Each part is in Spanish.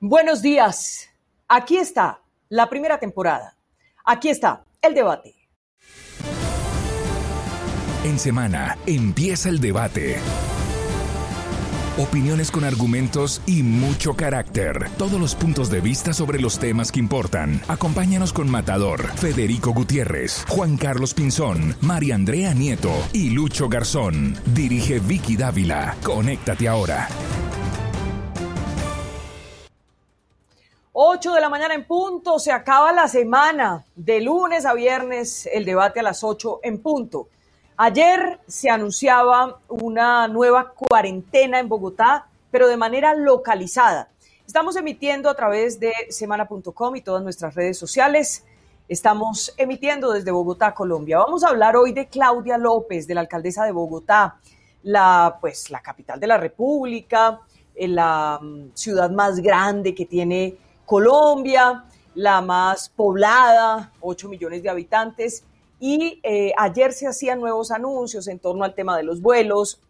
Buenos días. Aquí está la primera temporada. Aquí está el debate. En semana empieza el debate. Opiniones con argumentos y mucho carácter. Todos los puntos de vista sobre los temas que importan. Acompáñanos con Matador, Federico Gutiérrez, Juan Carlos Pinzón, María Andrea Nieto y Lucho Garzón. Dirige Vicky Dávila. Conéctate ahora. 8 de la mañana en punto, se acaba la semana, de lunes a viernes, el debate a las 8 en punto. Ayer se anunciaba una nueva cuarentena en Bogotá, pero de manera localizada. Estamos emitiendo a través de semana.com y todas nuestras redes sociales. Estamos emitiendo desde Bogotá, Colombia. Vamos a hablar hoy de Claudia López, de la alcaldesa de Bogotá, la, pues, la capital de la República, la mm, ciudad más grande que tiene Colombia, la más poblada, 8 millones de habitantes. Y eh, ayer se hacían nuevos anuncios en torno al tema de los vuelos.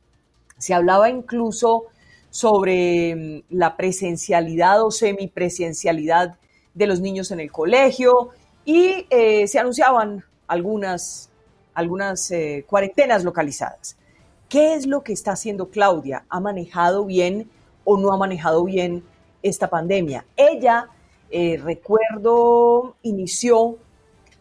Se hablaba incluso sobre mm, la presencialidad o semipresencialidad de los niños en el colegio y eh, se anunciaban algunas, algunas eh, cuarentenas localizadas. ¿Qué es lo que está haciendo Claudia? ¿Ha manejado bien o no ha manejado bien esta pandemia. Ella, eh, recuerdo, inició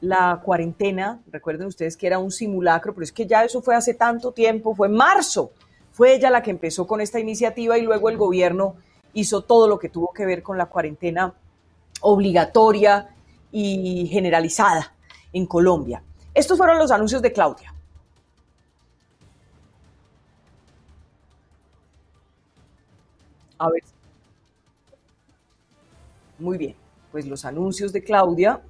la cuarentena, recuerden ustedes que era un simulacro, pero es que ya eso fue hace tanto tiempo, fue en marzo, fue ella la que empezó con esta iniciativa y luego el gobierno hizo todo lo que tuvo que ver con la cuarentena obligatoria y generalizada en Colombia. Estos fueron los anuncios de Claudia. A ver. Muy bien, pues los anuncios de Claudia,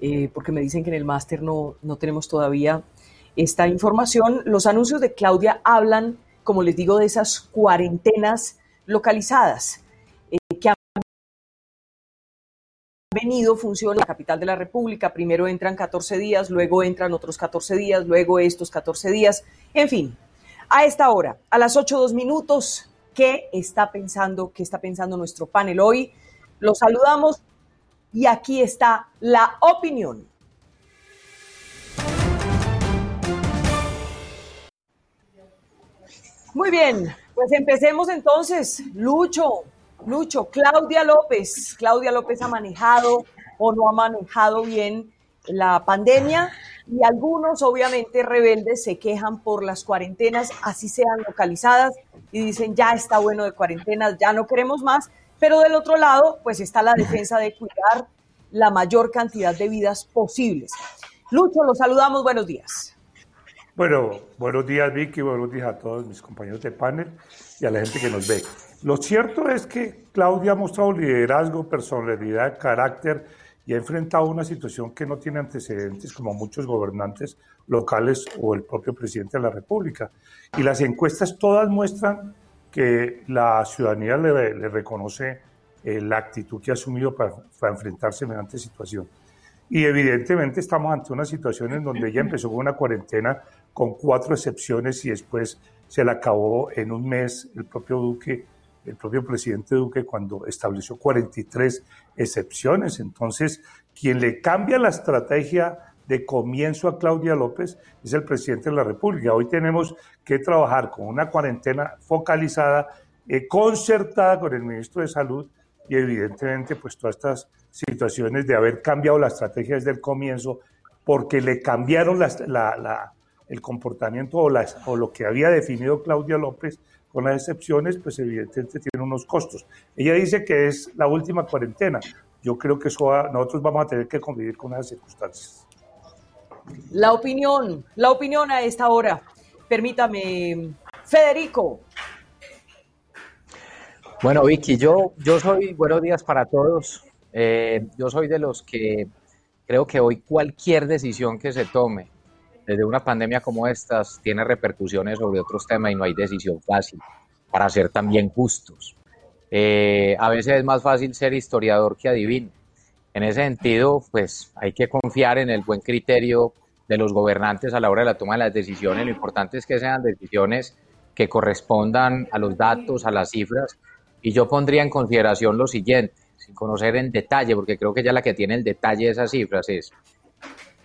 eh, porque me dicen que en el máster no, no tenemos todavía esta información. Los anuncios de Claudia hablan, como les digo, de esas cuarentenas localizadas eh, que han venido funcionando en la capital de la República. Primero entran 14 días, luego entran otros 14 días, luego estos 14 días. En fin, a esta hora, a las 8 dos minutos, ¿qué está pensando, qué está pensando nuestro panel hoy? Los saludamos y aquí está la opinión. Muy bien, pues empecemos entonces. Lucho, Lucho, Claudia López. Claudia López ha manejado o no ha manejado bien la pandemia y algunos obviamente rebeldes se quejan por las cuarentenas, así sean localizadas, y dicen ya está bueno de cuarentenas, ya no queremos más, pero del otro lado, pues está la defensa de cuidar la mayor cantidad de vidas posibles. Lucho, los saludamos, buenos días. Bueno, buenos días Vicky, buenos días a todos mis compañeros de panel y a la gente que nos ve. Lo cierto es que Claudia ha mostrado liderazgo, personalidad, carácter y ha enfrentado una situación que no tiene antecedentes como muchos gobernantes locales o el propio presidente de la República. Y las encuestas todas muestran que la ciudadanía le, reconoce eh, la actitud que ha asumido para, enfrentarse a semejante situación. Y evidentemente estamos ante una situación en donde ella empezó con una cuarentena con cuatro excepciones y después se la acabó en un mes el propio Duque, el propio presidente Duque cuando estableció 43 excepciones. Entonces, quien le cambia la estrategia de comienzo a Claudia López es el presidente de la República. Hoy tenemos que trabajar con una cuarentena focalizada, eh, concertada con el ministro de Salud y evidentemente pues todas estas situaciones de haber cambiado la estrategia desde el comienzo porque le cambiaron el comportamiento o, lo que había definido Claudia López con las excepciones, pues evidentemente tiene unos costos. Ella dice que es la última cuarentena. Yo creo que eso nosotros vamos a tener que convivir con esas circunstancias. La opinión, la opinión a esta hora. Permítame, Federico. Bueno, Vicky, yo, yo soy, buenos días para todos. Eh, yo soy de los que creo que hoy cualquier decisión que se tome desde una pandemia como estas tiene repercusiones sobre otros temas y no hay decisión fácil para ser también justos. Eh, a veces es más fácil ser historiador que adivino en ese sentido, pues hay que confiar en el buen criterio de los gobernantes a la hora de la toma de las decisiones. Lo importante es que sean decisiones que correspondan a los datos, a las cifras Y yo pondría en consideración lo siguiente, sin conocer en detalle, porque creo que ya la que tiene el detalle de esas cifras es,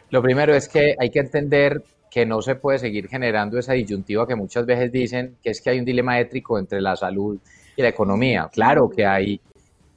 lo primero es que hay que entender que no se puede seguir generando esa disyuntiva que muchas veces dicen que es que hay un dilema ético entre la salud y la economía. Claro que hay,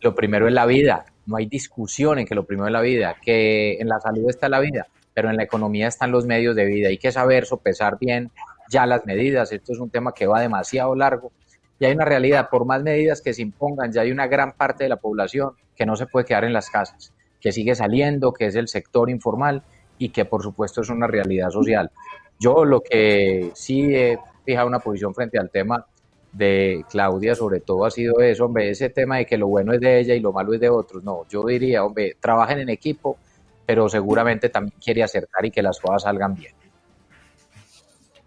lo primero es la vida, no hay discusión en que lo primero es la vida, que en la salud está la vida, pero en la economía están los medios de vida. Hay que saber sopesar bien ya las medidas. Esto es un tema que va demasiado largo y hay una realidad, por más medidas que se impongan, ya hay una gran parte de la población que no se puede quedar en las casas, que sigue saliendo, que es el sector informal y que por supuesto es una realidad social. Yo lo que sí he fijado una posición frente al tema de Claudia sobre todo ha sido eso, hombre, ese tema de que lo bueno es de ella y lo malo es de otros. No, yo diría, hombre, trabajen en equipo, pero seguramente también quiere acertar y que las cosas salgan bien.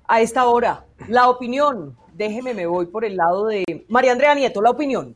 A esta hora, la opinión, déjeme, me voy por el lado de María Andrea Nieto, la opinión.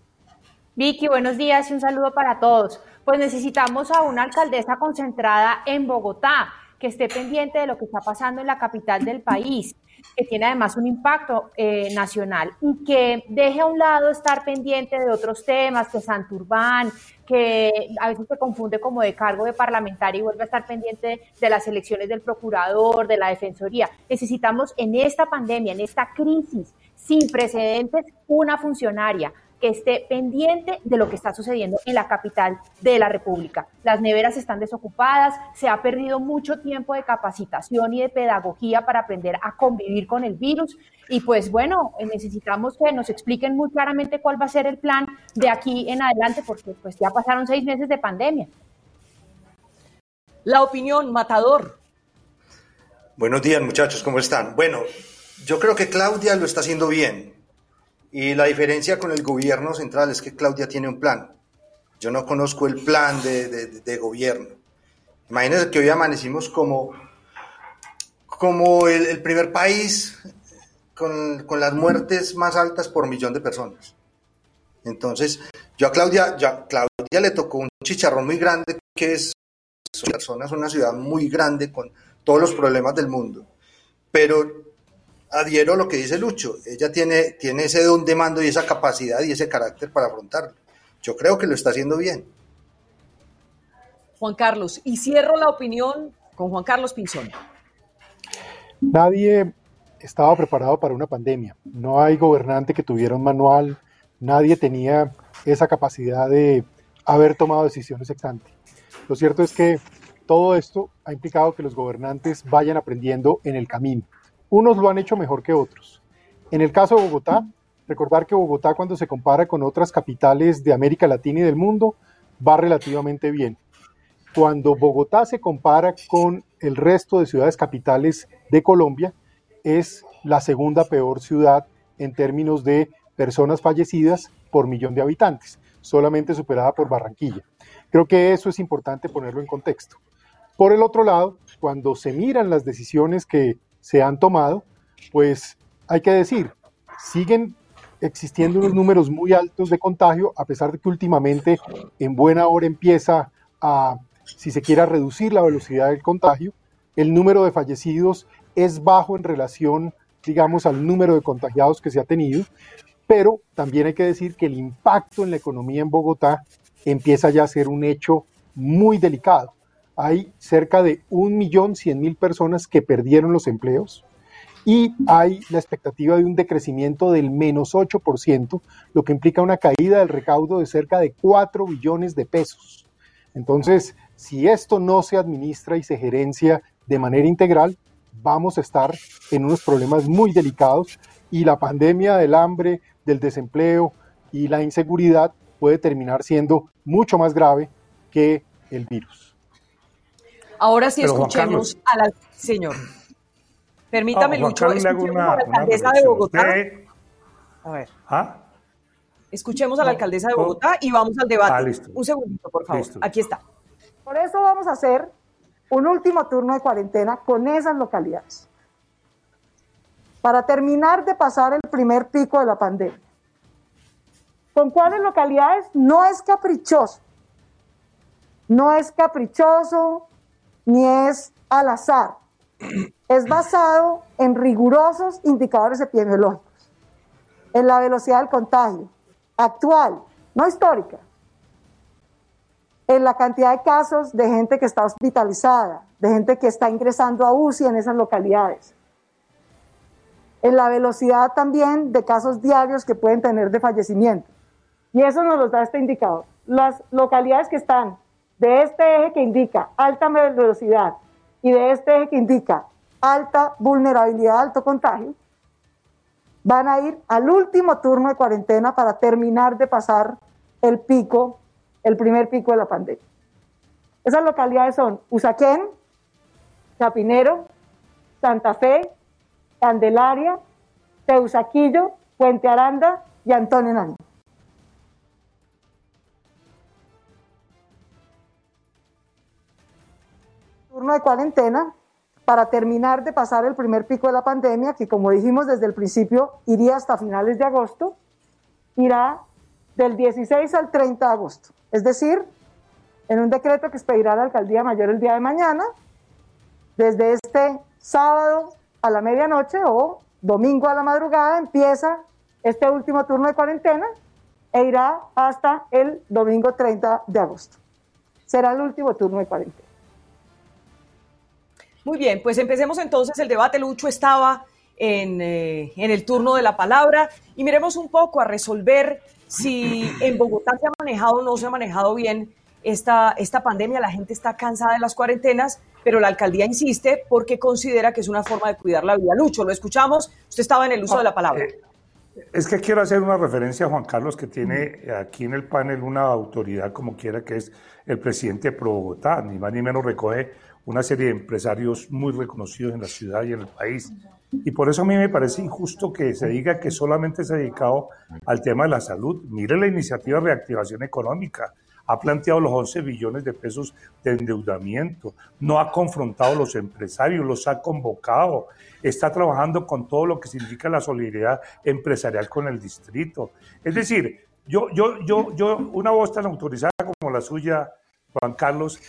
Vicky, buenos días y un saludo para todos. Pues necesitamos a una alcaldesa concentrada en Bogotá, que esté pendiente de lo que está pasando en la capital del país, que tiene además un impacto eh, nacional y que deje a un lado estar pendiente de otros temas, que Santurbán, que a veces se confunde como de cargo de parlamentario y vuelve a estar pendiente de las elecciones del procurador, de la defensoría. Necesitamos en esta pandemia, en esta crisis sin precedentes, una funcionaria que esté pendiente de lo que está sucediendo en la capital de la República. Las neveras están desocupadas, se ha perdido mucho tiempo de capacitación y de pedagogía para aprender a convivir con el virus y pues bueno, necesitamos que nos expliquen muy claramente cuál va a ser el plan de aquí en adelante porque pues ya pasaron seis meses de pandemia. La opinión, Matador. Buenos días muchachos, ¿cómo están? Bueno, yo creo que Claudia lo está haciendo bien y la diferencia con el gobierno central es que Claudia tiene un plan. Yo no conozco el plan de, gobierno. Imagínense que hoy amanecimos como, como el, primer país con, las muertes más altas por millón de personas. Entonces, yo a Claudia, ya Claudia le tocó un chicharrón muy grande que es es una ciudad muy grande con todos los problemas del mundo. Pero adhiero a lo que dice Lucho. Ella tiene, tiene ese don de mando y esa capacidad y ese carácter para afrontarlo. Yo creo que lo está haciendo bien. Juan Carlos, y cierro la opinión con Juan Carlos Pinzón. Nadie estaba preparado para una pandemia. No hay gobernante que tuviera un manual. Nadie tenía esa capacidad de haber tomado decisiones ex Lo cierto es que todo esto ha implicado que los gobernantes vayan aprendiendo en el camino unos lo han hecho mejor que otros. En el caso de Bogotá, recordar que Bogotá cuando se compara con otras capitales de América Latina y del mundo, va relativamente bien. Cuando Bogotá se compara con el resto de ciudades capitales de Colombia, es la segunda peor ciudad en términos de personas fallecidas por millón de habitantes, solamente superada por Barranquilla. Creo que eso es importante ponerlo en contexto. Por el otro lado, cuando se miran las decisiones que se han tomado, pues hay que decir, siguen existiendo unos números muy altos de contagio, a pesar de que últimamente en buena hora empieza a, si se quiera, reducir la velocidad del contagio. El número de fallecidos es bajo en relación, digamos, al número de contagiados que se ha tenido, pero también hay que decir que el impacto en la economía en Bogotá empieza ya a ser un hecho muy delicado hay cerca de 1.100.000 personas que perdieron los empleos y hay la expectativa de un decrecimiento del menos 8%, lo que implica una caída del recaudo de cerca de 4 billones de pesos. Entonces, si esto no se administra y se gerencia de manera integral, vamos a estar en unos problemas muy delicados y la pandemia del hambre, del desempleo y la inseguridad puede terminar siendo mucho más grave que el virus. Ahora sí escuchemos a la señor. Permítame, ah, Lucho, escuchemos a la alcaldesa de Bogotá. A ver. ¿Ah? Escuchemos a la alcaldesa de Bogotá y vamos al debate. Ah, un segundito, por favor. Aquí está. Por eso vamos a hacer un último turno de cuarentena con esas localidades. Para terminar de pasar el primer pico de la pandemia. ¿Con cuáles localidades? No es caprichoso. No es caprichoso, ni es al azar. Es basado en rigurosos indicadores epidemiológicos, en la velocidad del contagio, actual, no histórica, en la cantidad de casos de gente que está hospitalizada, de gente que está ingresando a UCI en esas localidades, en la velocidad también de casos diarios que pueden tener de fallecimiento. Y eso nos lo da este indicador. Las localidades que están de este eje que indica alta velocidad y de este eje que indica alta vulnerabilidad, alto contagio, van a ir al último turno de cuarentena para terminar de pasar el pico, el primer pico de la pandemia. Esas localidades son Usaquén, Chapinero, Santa Fe, Candelaria, Teusaquillo, Puente Aranda y Antonio Nariño. Turno de cuarentena para terminar de pasar el primer pico de la pandemia, que como dijimos desde el principio iría hasta finales de agosto, irá del 16 al 30 de agosto. Es decir, en un decreto que expedirá la Alcaldía Mayor el día de mañana, desde este sábado a la medianoche o domingo a la madrugada empieza este último turno de cuarentena e irá hasta el domingo 30 de agosto. Será el último turno de cuarentena. Muy bien, pues empecemos entonces el debate. Lucho estaba en, eh, en, el turno de la palabra y miremos un poco a resolver si en Bogotá se ha manejado o no se ha manejado bien esta, esta pandemia. La gente está cansada de las cuarentenas, pero la alcaldía insiste porque considera que es una forma de cuidar la vida. Lucho, lo escuchamos. Usted estaba en el uso de la palabra. Eh, es que quiero hacer una referencia a Juan Carlos, que tiene aquí en el panel una autoridad como quiera, que es el presidente de Pro Bogotá, ni más ni menos recoge una serie de empresarios muy reconocidos en la ciudad y en el país. Y por eso a mí me parece injusto que se diga que solamente se ha dedicado al tema de la salud. Mire la iniciativa de reactivación económica. Ha planteado los 11 billones de pesos de endeudamiento. No ha confrontado a los empresarios, los ha convocado. Está trabajando con todo lo que significa la solidaridad empresarial con el distrito. Es decir, yo, yo, yo, yo una voz tan autorizada como la suya, Juan Carlos,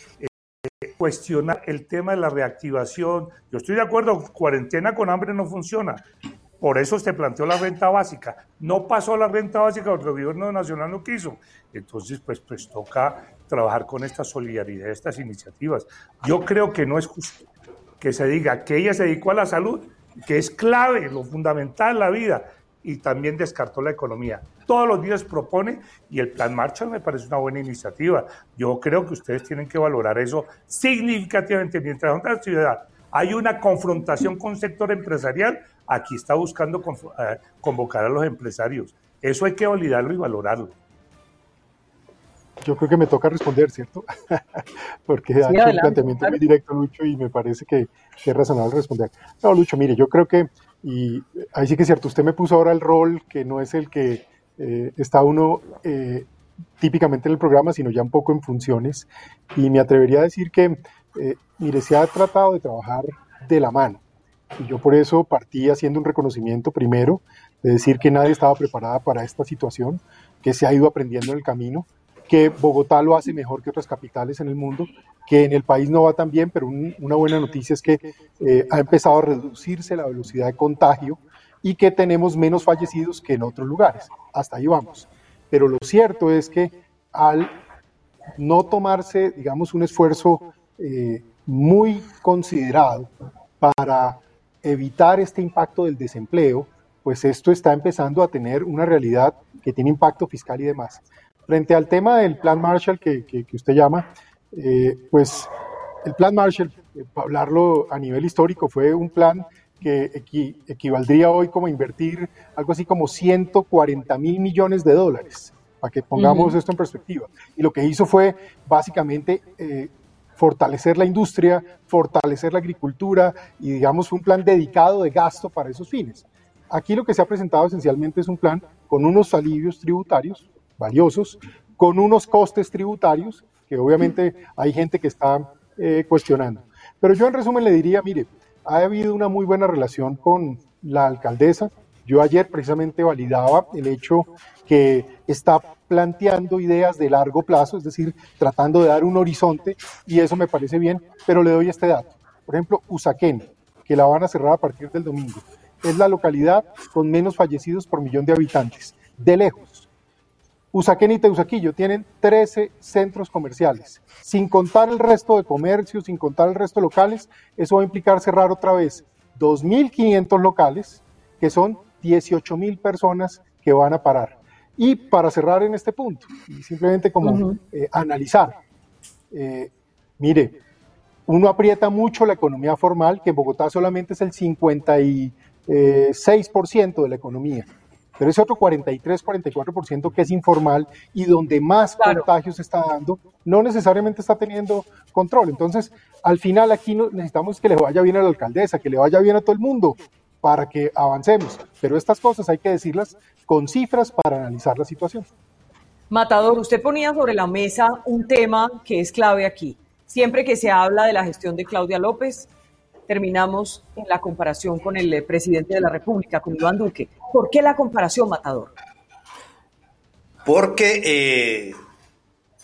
cuestiona el tema de la reactivación. Yo estoy de acuerdo, cuarentena con hambre no funciona. Por eso se planteó la renta básica. No pasó la renta básica porque el gobierno nacional no quiso. Entonces, pues, pues toca trabajar con esta solidaridad, estas iniciativas. Yo creo que no es justo que se diga que ella se dedicó a la salud, que es clave, lo fundamental en la vida, y también descartó la economía. Todos los días propone y el plan Marshall me parece una buena iniciativa. Yo creo que ustedes tienen que valorar eso significativamente. Mientras en la ciudad hay una confrontación con el sector empresarial, aquí está buscando eh, convocar a los empresarios. Eso hay que validarlo y valorarlo. Yo creo que me toca responder, ¿cierto? Porque ha hecho un planteamiento muy directo, Lucho, y me parece que, que es razonable responder. No, Lucho, mire, yo creo que y ahí sí que es cierto, usted me puso ahora el rol que no es el que eh, está uno eh, típicamente en el programa, sino ya un poco en funciones. Y me atrevería a decir que, eh, mire, se ha tratado de trabajar de la mano. Y yo por eso partí haciendo un reconocimiento primero, de decir que nadie estaba preparada para esta situación, que se ha ido aprendiendo en el camino, que Bogotá lo hace mejor que otras capitales en el mundo, que en el país no va tan bien, pero una buena noticia es que eh, ha empezado a reducirse la velocidad de contagio y que tenemos menos fallecidos que en otros lugares. Hasta ahí vamos. Pero lo cierto es que al no tomarse, digamos, un esfuerzo eh, muy considerado para evitar este impacto del desempleo, pues esto está empezando a tener una realidad que tiene impacto fiscal y demás. Frente al tema del plan Marshall que, usted llama, eh, pues el plan Marshall, eh, para hablarlo a nivel histórico, fue un plan que equivaldría hoy como invertir algo así como 140 mil millones de dólares, para que pongamos esto en perspectiva. Y lo que hizo fue básicamente eh, fortalecer la industria, fortalecer la agricultura y digamos fue un plan dedicado de gasto para esos fines. Aquí lo que se ha presentado esencialmente es un plan con unos alivios tributarios valiosos, con unos costes tributarios que obviamente hay gente que está eh, cuestionando. Pero yo en resumen le diría, mire, ha habido una muy buena relación con la alcaldesa. Yo ayer precisamente validaba el hecho que está planteando ideas de largo plazo, es decir, tratando de dar un horizonte, y eso me parece bien, pero le doy este dato. Por ejemplo, Usaquén, que la van a cerrar a partir del domingo, es la localidad con menos fallecidos por millón de habitantes, de lejos Usaquén y Teusaquillo tienen 13 centros comerciales. Sin contar el resto de comercios, sin contar el resto de locales, eso va a implicar cerrar otra vez 2.500 locales, que son 18.000 personas que van a parar. Y para cerrar en este punto, y simplemente como eh, analizar, eh, mire, uno aprieta mucho la economía formal, que en Bogotá solamente es el 56% de la economía pero ese otro 43, 44% que es informal y donde más contagios se está dando, no necesariamente está teniendo control. Entonces, al final aquí necesitamos que le vaya bien a la alcaldesa, que le vaya bien a todo el mundo para que avancemos. Pero estas cosas hay que decirlas con cifras para analizar la situación. Matador, usted ponía sobre la mesa un tema que es clave aquí. Siempre que se habla de la gestión de Claudia López, terminamos en la comparación con el eh, presidente de la República, con Iván Duque. ¿Por qué la comparación, Matador? Porque eh,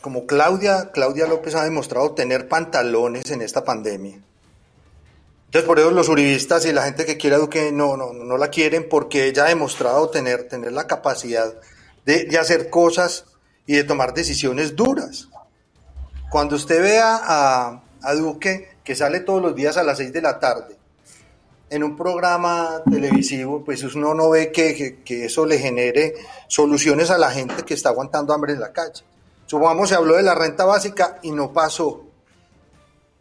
como Claudia, Claudia López ha demostrado tener pantalones en esta pandemia. Entonces por eso los uribistas y la gente que quiere a Duque no, no, no la quieren porque ella ha demostrado tener, tener la capacidad de, hacer cosas y de tomar decisiones duras. Cuando usted vea a Duque que sale todos los días a las 6 de la tarde en un programa televisivo, pues uno no ve que, eso le genere soluciones a la gente que está aguantando hambre en la calle. Supongamos se habló de la renta básica y no pasó.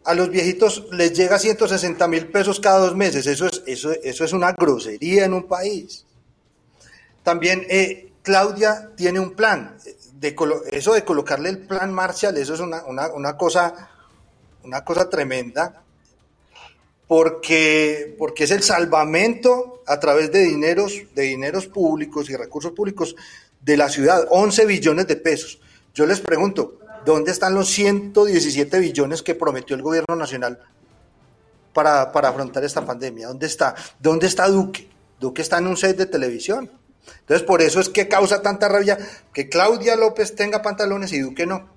A los viejitos les llega 160 mil pesos cada dos meses. Eso es, eso, eso es una grosería en un país. También eh, Claudia tiene un plan. De, eso de colocarle el plan Marshall, eso es una, una cosa una cosa tremenda, porque, porque es el salvamento a través de dineros, de dineros públicos y recursos públicos de la ciudad, 11 billones de pesos. Yo les pregunto, ¿dónde están los 117 billones que prometió el gobierno nacional para, para afrontar esta pandemia? ¿Dónde está? ¿Dónde está Duque? Duque está en un set de televisión. Entonces, por eso es que causa tanta rabia que Claudia López tenga pantalones y Duque no.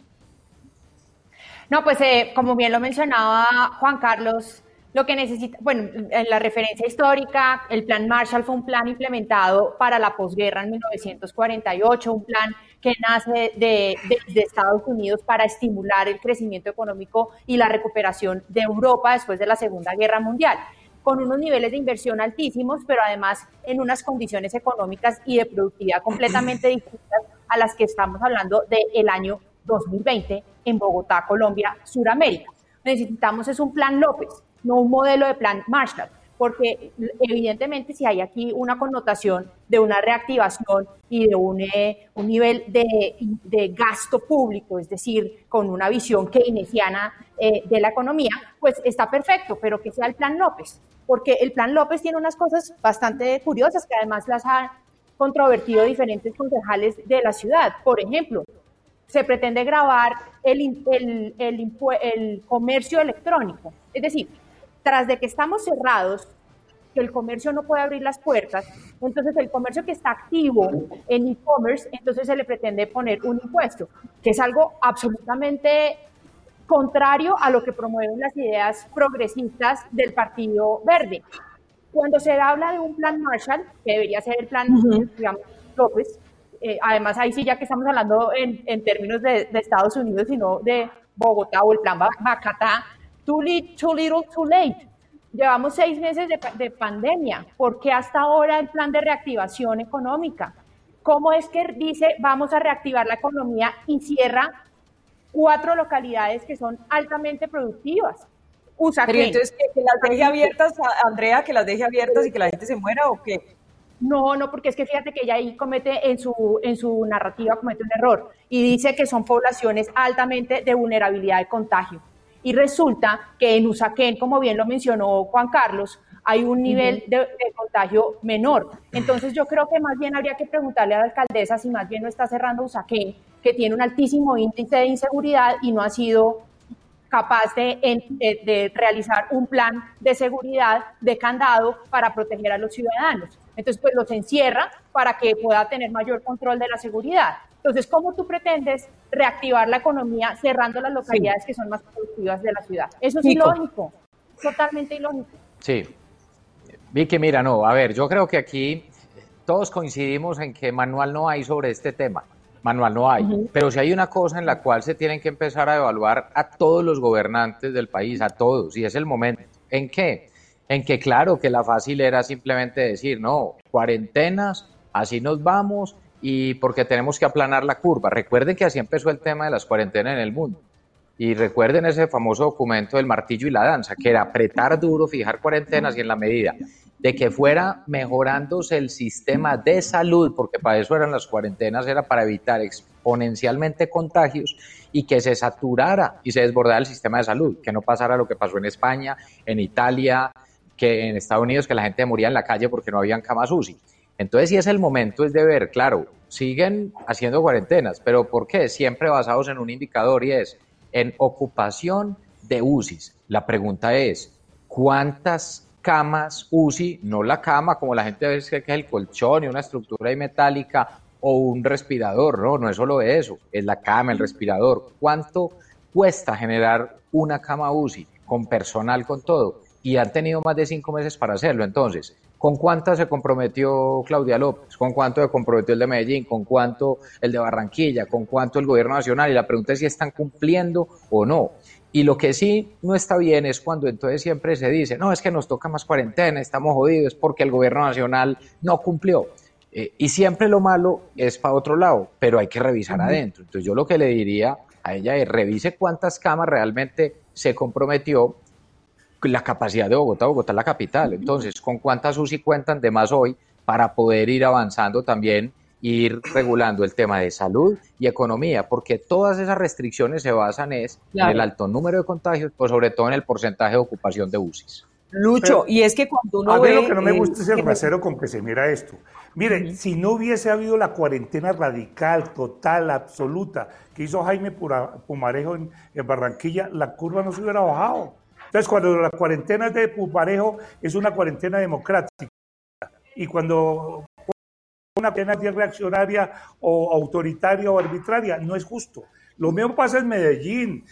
No, pues eh, como bien lo mencionaba Juan Carlos, lo que necesita, bueno, en la referencia histórica, el plan Marshall fue un plan implementado para la posguerra en 1948, un plan que nace de, de, Estados Unidos para estimular el crecimiento económico y la recuperación de Europa después de la Segunda Guerra Mundial con unos niveles de inversión altísimos, pero además en unas condiciones económicas y de productividad completamente distintas a las que estamos hablando del año 2020 en Bogotá, Colombia, Suramérica. Necesitamos es un plan López, no un modelo de plan Marshall, porque evidentemente si hay aquí una connotación de una reactivación y de un, eh, un nivel de, de, gasto público, es decir, con una visión keynesiana eh, de la economía, pues está perfecto, pero que sea el plan López, porque el plan López tiene unas cosas bastante curiosas que además las han controvertido diferentes concejales de la ciudad. Por ejemplo, se pretende grabar el, el, el, comercio electrónico. Es decir, tras de que estamos cerrados, que el comercio no puede abrir las puertas, entonces el comercio que está activo en e-commerce, entonces se le pretende poner un impuesto, que es algo absolutamente contrario a lo que promueven las ideas progresistas del Partido Verde. Cuando se habla de un plan Marshall, que debería ser el plan, digamos, López, eh, además ahí sí ya que estamos hablando en, términos de, Estados Unidos y no de Bogotá o el plan Bacatá, too, too little, too late. Llevamos seis meses de, de pandemia. ¿Por qué hasta ahora el plan de reactivación económica? ¿Cómo es que dice vamos a reactivar la economía y cierra cuatro localidades que son altamente productivas? Pero entonces, ¿que, las deje abiertas, Andrea, que las deje abiertas y que la gente se muera o qué? No, no, porque es que fíjate que ella ahí comete en su, en su narrativa comete un error y dice que son poblaciones altamente de vulnerabilidad de contagio. Y resulta que en Usaquén, como bien lo mencionó Juan Carlos, hay un nivel de, contagio menor. Entonces yo creo que más bien habría que preguntarle a la alcaldesa si más bien no está cerrando Usaquén, que tiene un altísimo índice de inseguridad y no ha sido capaz de, de, realizar un plan de seguridad de candado para proteger a los ciudadanos. Entonces, pues los encierra para que pueda tener mayor control de la seguridad. Entonces, ¿cómo tú pretendes reactivar la economía cerrando las localidades que son más productivas de la ciudad? Eso es ilógico, totalmente ilógico. Sí. Vicky, mira, no, a ver, yo creo que aquí todos coincidimos en que manual no hay sobre este tema. Manual no hay. Pero si hay una cosa en la cual se tienen que empezar a evaluar a todos los gobernantes del país, a todos, y es el momento. ¿En qué? En que claro que la fácil era simplemente decir, no, cuarentenas, así nos vamos y porque tenemos que aplanar la curva. Recuerden que así empezó el tema de las cuarentenas en el mundo. Y recuerden ese famoso documento del martillo y la danza, que era apretar duro, fijar cuarentenas y en la medida de que fuera mejorándose el sistema de salud, porque para eso eran las cuarentenas, era para evitar exponencialmente contagios y que se saturara y se desbordara el sistema de salud, que no pasara lo que pasó en España, en Italia, que en Estados Unidos, que la gente moría en la calle porque no habían camas UCI. Entonces, si es el momento, es de ver, claro, siguen haciendo cuarentenas, pero ¿por qué? Siempre basados en un indicador y es en ocupación de UCIs. La pregunta es, ¿cuántas camas UCI, no la cama, como la gente ve que es el colchón y una estructura metálica o un respirador, no, no es solo eso, es la cama, el respirador. ¿Cuánto cuesta generar una cama UCI con personal, con todo? Y han tenido más de cinco meses para hacerlo. Entonces, ¿con cuántas se comprometió Claudia López? ¿Con cuánto se comprometió el de Medellín? ¿Con cuánto el de Barranquilla? ¿Con cuánto el gobierno nacional? Y la pregunta es si están cumpliendo o no. Y lo que sí no está bien es cuando entonces siempre se dice, no, es que nos toca más cuarentena, estamos jodidos porque el gobierno nacional no cumplió. Eh, y siempre lo malo es para otro lado, pero hay que revisar adentro. Entonces yo lo que le diría a ella es, revise cuántas camas realmente se comprometió la capacidad de Bogotá, Bogotá es la capital. Entonces, ¿con cuántas UCI cuentan de más hoy para poder ir avanzando también ir regulando el tema de salud y economía, porque todas esas restricciones se basan es en el alto número de contagios, pues sobre todo en el porcentaje de ocupación de UCIs. Lucho, y es que cuando uno a ve... lo que no me gusta es el rasero con que se mira esto. Mire, si no hubiese habido la cuarentena radical, total, absoluta, que hizo Jaime Pumarejo en, en Barranquilla, la curva no se hubiera bajado. Entonces, cuando la cuarentena de Pumarejo es una cuarentena democrática, y cuando una pena reaccionaria o autoritaria o arbitraria. No es justo. Lo mismo pasa en Medellín.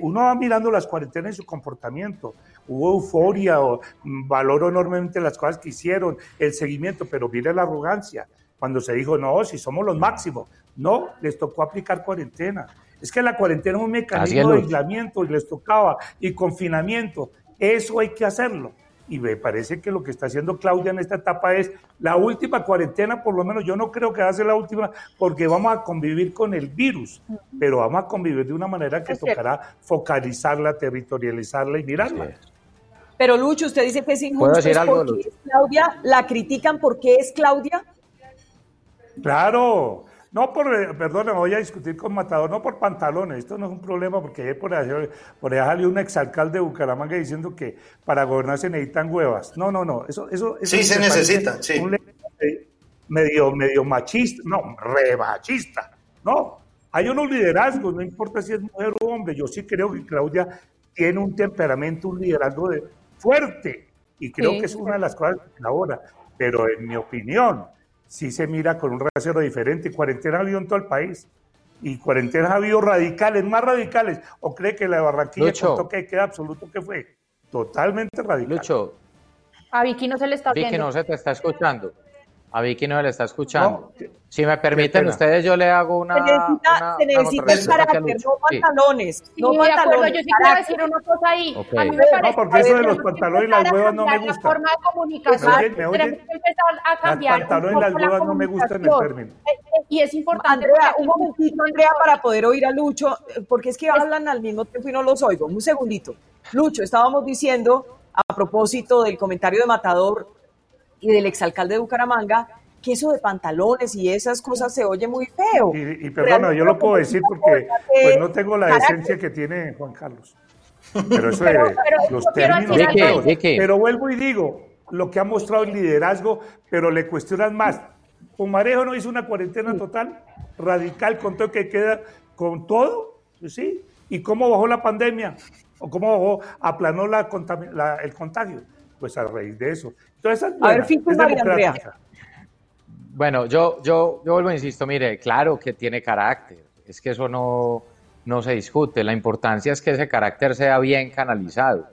Uno va mirando las cuarentenas y su comportamiento. Hubo euforia, o, mm, valoro enormemente las cosas que hicieron, el seguimiento, pero mire la arrogancia. Cuando se dijo, no, si somos los máximos. No, les tocó aplicar cuarentena. Es que la cuarentena es un mecanismo de aislamiento y les tocaba, y confinamiento. Eso hay que hacerlo y me parece que lo que está haciendo Claudia en esta etapa es la última cuarentena, por lo menos yo no creo que va a ser la última, porque vamos a convivir con el virus, pero vamos a convivir de una manera que tocará focalizarla, territorializarla y mirarla. Pero Lucho, usted dice que es injusto, ¿es porque Claudia, ¿la critican porque es Claudia? Claro, no por, eh, perdón, me voy a discutir con Matador, no por pantalones, esto no es un problema porque ayer por allá, por allá salió un exalcalde de Bucaramanga diciendo que para gobernar se necesitan huevas. No, no, no, eso... eso, sí, se necesita, sí. medio, medio machista, no, re machista, no. Hay unos liderazgos, no importa si es mujer o hombre, yo sí creo que Claudia tiene un temperamento, un liderazgo de, fuerte, y creo que es una de las cosas que ahora, pero en mi opinión, sí se mira con un rasero diferente. Cuarentena ha habido en todo el país. Y cuarentenas ha habido radicales, más radicales. ¿O cree que la de Barranquilla con toque queda absoluto que fue? Totalmente radical. Lucho. A Vicky no se le está Vicky no se te está escuchando. A Vicky no le está escuchando. si me permiten ustedes, yo le hago una. Se necesita, se necesita el carácter, no pantalones. Sí, no de pantalones. acuerdo, yo sí quiero decir una cosa ahí. Ok. A mí me parece No, porque eso de los pantalones y las huevas no me La gusta. forma de comunicación. ¿Me oyen? ¿Me oyen? Empezar a Las cambiar. pantalones y las poco la huevas no me gustan en el término. Eh, eh, Y es importante. Andrea, un momentito, Andrea, para poder oír a Lucho, eh, porque es que hablan al mismo tiempo y no los oigo. Un segundito. Lucho, estábamos diciendo, a propósito del comentario de Matador y del exalcalde de Bucaramanga, que eso de pantalones y esas cosas se oye muy feo. Y, y perdona, yo lo puedo decir porque pues, no tengo la decencia que tiene Juan Carlos. Pero eso Pero- de pero los términos son algo. feos. Vicky. Pero vuelvo y digo, lo que ha mostrado el liderazgo, pero le cuestionan más. Pumarejo no hizo una cuarentena total, radical, con todo que queda, con todo, pues ¿sí? ¿Y cómo bajó la pandemia? ¿O cómo bajó, aplanó la, la- el contagio? Pues a raíz de eso. Entonces, A ver, es María. Andrea. Bueno, yo, yo, yo vuelvo a insisto, mire, claro que tiene carácter, es que eso no, no se discute, la importancia es que ese carácter sea bien canalizado.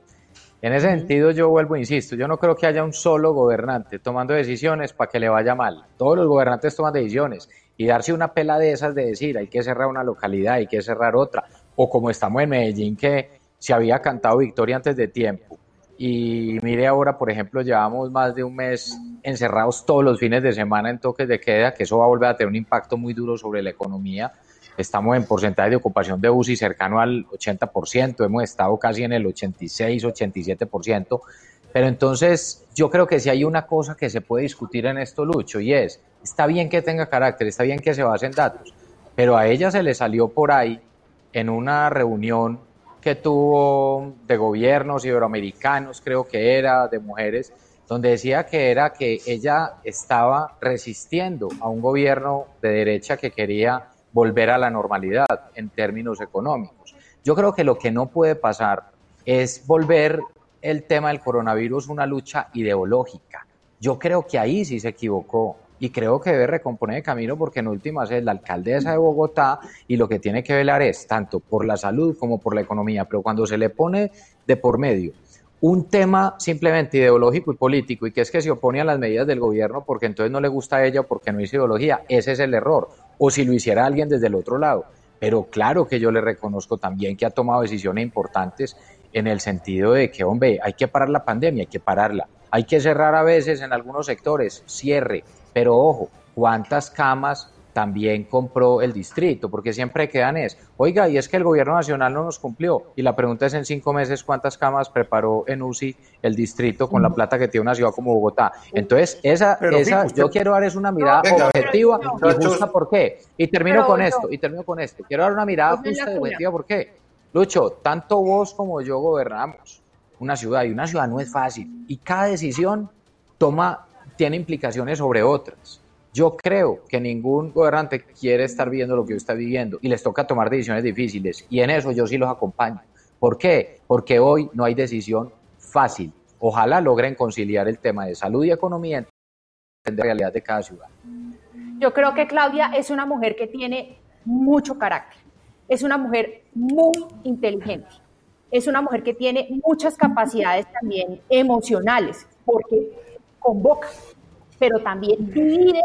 En ese sentido, yo vuelvo a insisto, yo no creo que haya un solo gobernante tomando decisiones para que le vaya mal. Todos los gobernantes toman decisiones y darse una pela de esas de decir hay que cerrar una localidad, hay que cerrar otra, o como estamos en Medellín que se había cantado victoria antes de tiempo. Y mire ahora, por ejemplo, llevamos más de un mes encerrados todos los fines de semana en toques de queda, que eso va a volver a tener un impacto muy duro sobre la economía. Estamos en porcentaje de ocupación de UCI cercano al 80%, hemos estado casi en el 86, 87%. Pero entonces yo creo que si hay una cosa que se puede discutir en esto, Lucho, y es, está bien que tenga carácter, está bien que se basen datos, pero a ella se le salió por ahí en una reunión que tuvo de gobiernos iberoamericanos, creo que era, de mujeres, donde decía que era que ella estaba resistiendo a un gobierno de derecha que quería volver a la normalidad en términos económicos. Yo creo que lo que no puede pasar es volver el tema del coronavirus una lucha ideológica. Yo creo que ahí sí se equivocó y creo que debe recomponer el camino porque en últimas es la alcaldesa de Bogotá y lo que tiene que velar es tanto por la salud como por la economía, pero cuando se le pone de por medio un tema simplemente ideológico y político y que es que se opone a las medidas del gobierno porque entonces no le gusta a ella o porque no es ideología, ese es el error. O si lo hiciera alguien desde el otro lado. Pero claro que yo le reconozco también que ha tomado decisiones importantes en el sentido de que, hombre, hay que parar la pandemia, hay que pararla. Hay que cerrar a veces en algunos sectores, cierre. Pero ojo, ¿cuántas camas también compró el distrito? Porque siempre quedan es, oiga, y es que el gobierno nacional no nos cumplió. Y la pregunta es en cinco meses, ¿cuántas camas preparó en UCI el distrito con la plata que tiene una ciudad como Bogotá? Entonces, esa, Pero, esa usted- yo quiero dar es una mirada Venga, objetiva y justa. ¿Por qué? Y termino Pero con no. esto, y termino con esto. Quiero dar una mirada justa y objetiva. ¿Por qué? Lucho, tanto vos como yo gobernamos una ciudad y una ciudad no es fácil y cada decisión toma, tiene implicaciones sobre otras. Yo creo que ningún gobernante quiere estar viviendo lo que está viviendo y les toca tomar decisiones difíciles y en eso yo sí los acompaño. ¿Por qué? Porque hoy no hay decisión fácil. Ojalá logren conciliar el tema de salud y economía en la realidad de cada ciudad. Yo creo que Claudia es una mujer que tiene mucho carácter. Es una mujer muy inteligente. Es una mujer que tiene muchas capacidades también emocionales, porque convoca, pero también divide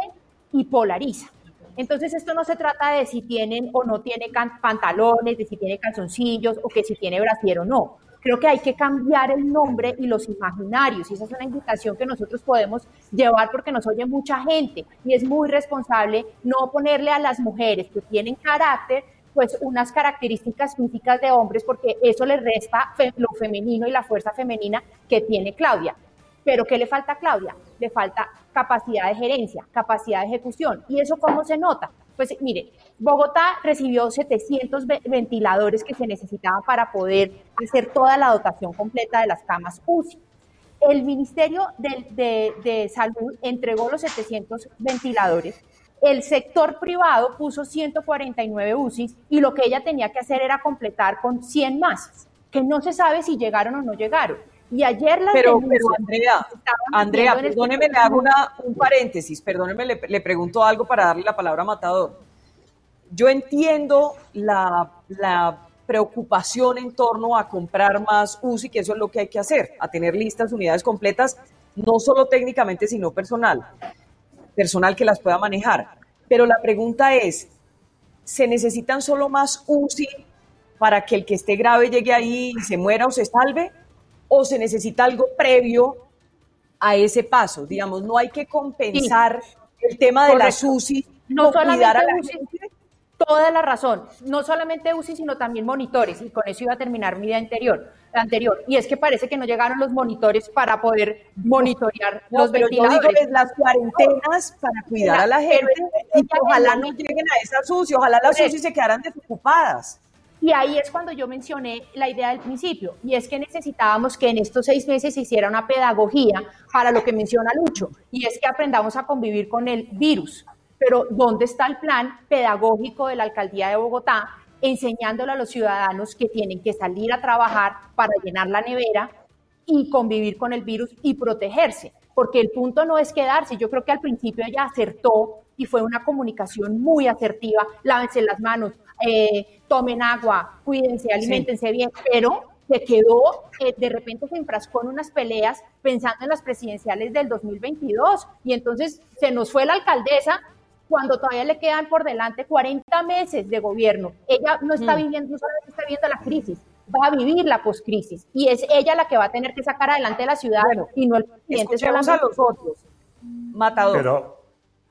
y polariza. Entonces esto no se trata de si tienen o no tienen can- pantalones, de si tiene calzoncillos o que si tiene brasier o no. Creo que hay que cambiar el nombre y los imaginarios y esa es una invitación que nosotros podemos llevar porque nos oye mucha gente y es muy responsable no ponerle a las mujeres que tienen carácter pues unas características físicas de hombres porque eso le resta lo femenino y la fuerza femenina que tiene Claudia. Pero ¿qué le falta a Claudia? Le falta capacidad de gerencia, capacidad de ejecución. ¿Y eso cómo se nota? Pues mire, Bogotá recibió 700 ve- ventiladores que se necesitaban para poder hacer toda la dotación completa de las camas UCI. El Ministerio de Salud entregó los 700 ventiladores. El sector privado puso 149 UCIs y lo que ella tenía que hacer era completar con 100 más, que no se sabe si llegaron o no llegaron. Y ayer las Pero, pero Andrea, Andrea, este perdóneme, le hago una, un paréntesis, perdóneme, le, le pregunto algo para darle la palabra a Matador. Yo entiendo la, la preocupación en torno a comprar más UCI, que eso es lo que hay que hacer, a tener listas, unidades completas, no solo técnicamente, sino personal. personal que las pueda manejar. Pero la pregunta es, ¿se necesitan solo más UCI para que el que esté grave llegue ahí y se muera o se salve? ¿O se necesita algo previo a ese paso? Digamos, no hay que compensar el tema de la UCI, no con cuidar a la UCI, gente. Toda la razón, no solamente UCI, sino también monitores, y con eso iba a terminar mi idea anterior. anterior. Y es que parece que no llegaron los monitores para poder monitorear No, los pero yo digo ventiladores. es las cuarentenas para cuidar a la gente y ojalá no lleguen a esas UCI, ojalá las UCI se quedaran desocupadas. Y ahí es cuando yo mencioné la idea del principio, y es que necesitábamos que en estos seis meses se hiciera una pedagogía para lo que menciona Lucho, y es que aprendamos a convivir con el virus. Pero ¿dónde está el plan pedagógico de la alcaldía de Bogotá enseñándole a los ciudadanos que tienen que salir a trabajar para llenar la nevera y convivir con el virus y protegerse? Porque el punto no es quedarse. Yo creo que al principio ella acertó y fue una comunicación muy asertiva. Lávense las manos, eh, tomen agua, cuídense, alimentense bien, pero se quedó, eh, de repente se enfrascó en unas peleas pensando en las presidenciales del 2022 y entonces se nos fue la alcaldesa cuando todavía le quedan por delante 40 meses de gobierno. Ella no está Mm. viviendo, no solamente está viviendo la crisis, va a vivir la poscrisis y es ella la que va a tener que sacar adelante la ciudad y no el presidente Escuchemos a solamente. los otros. Matador. Pero,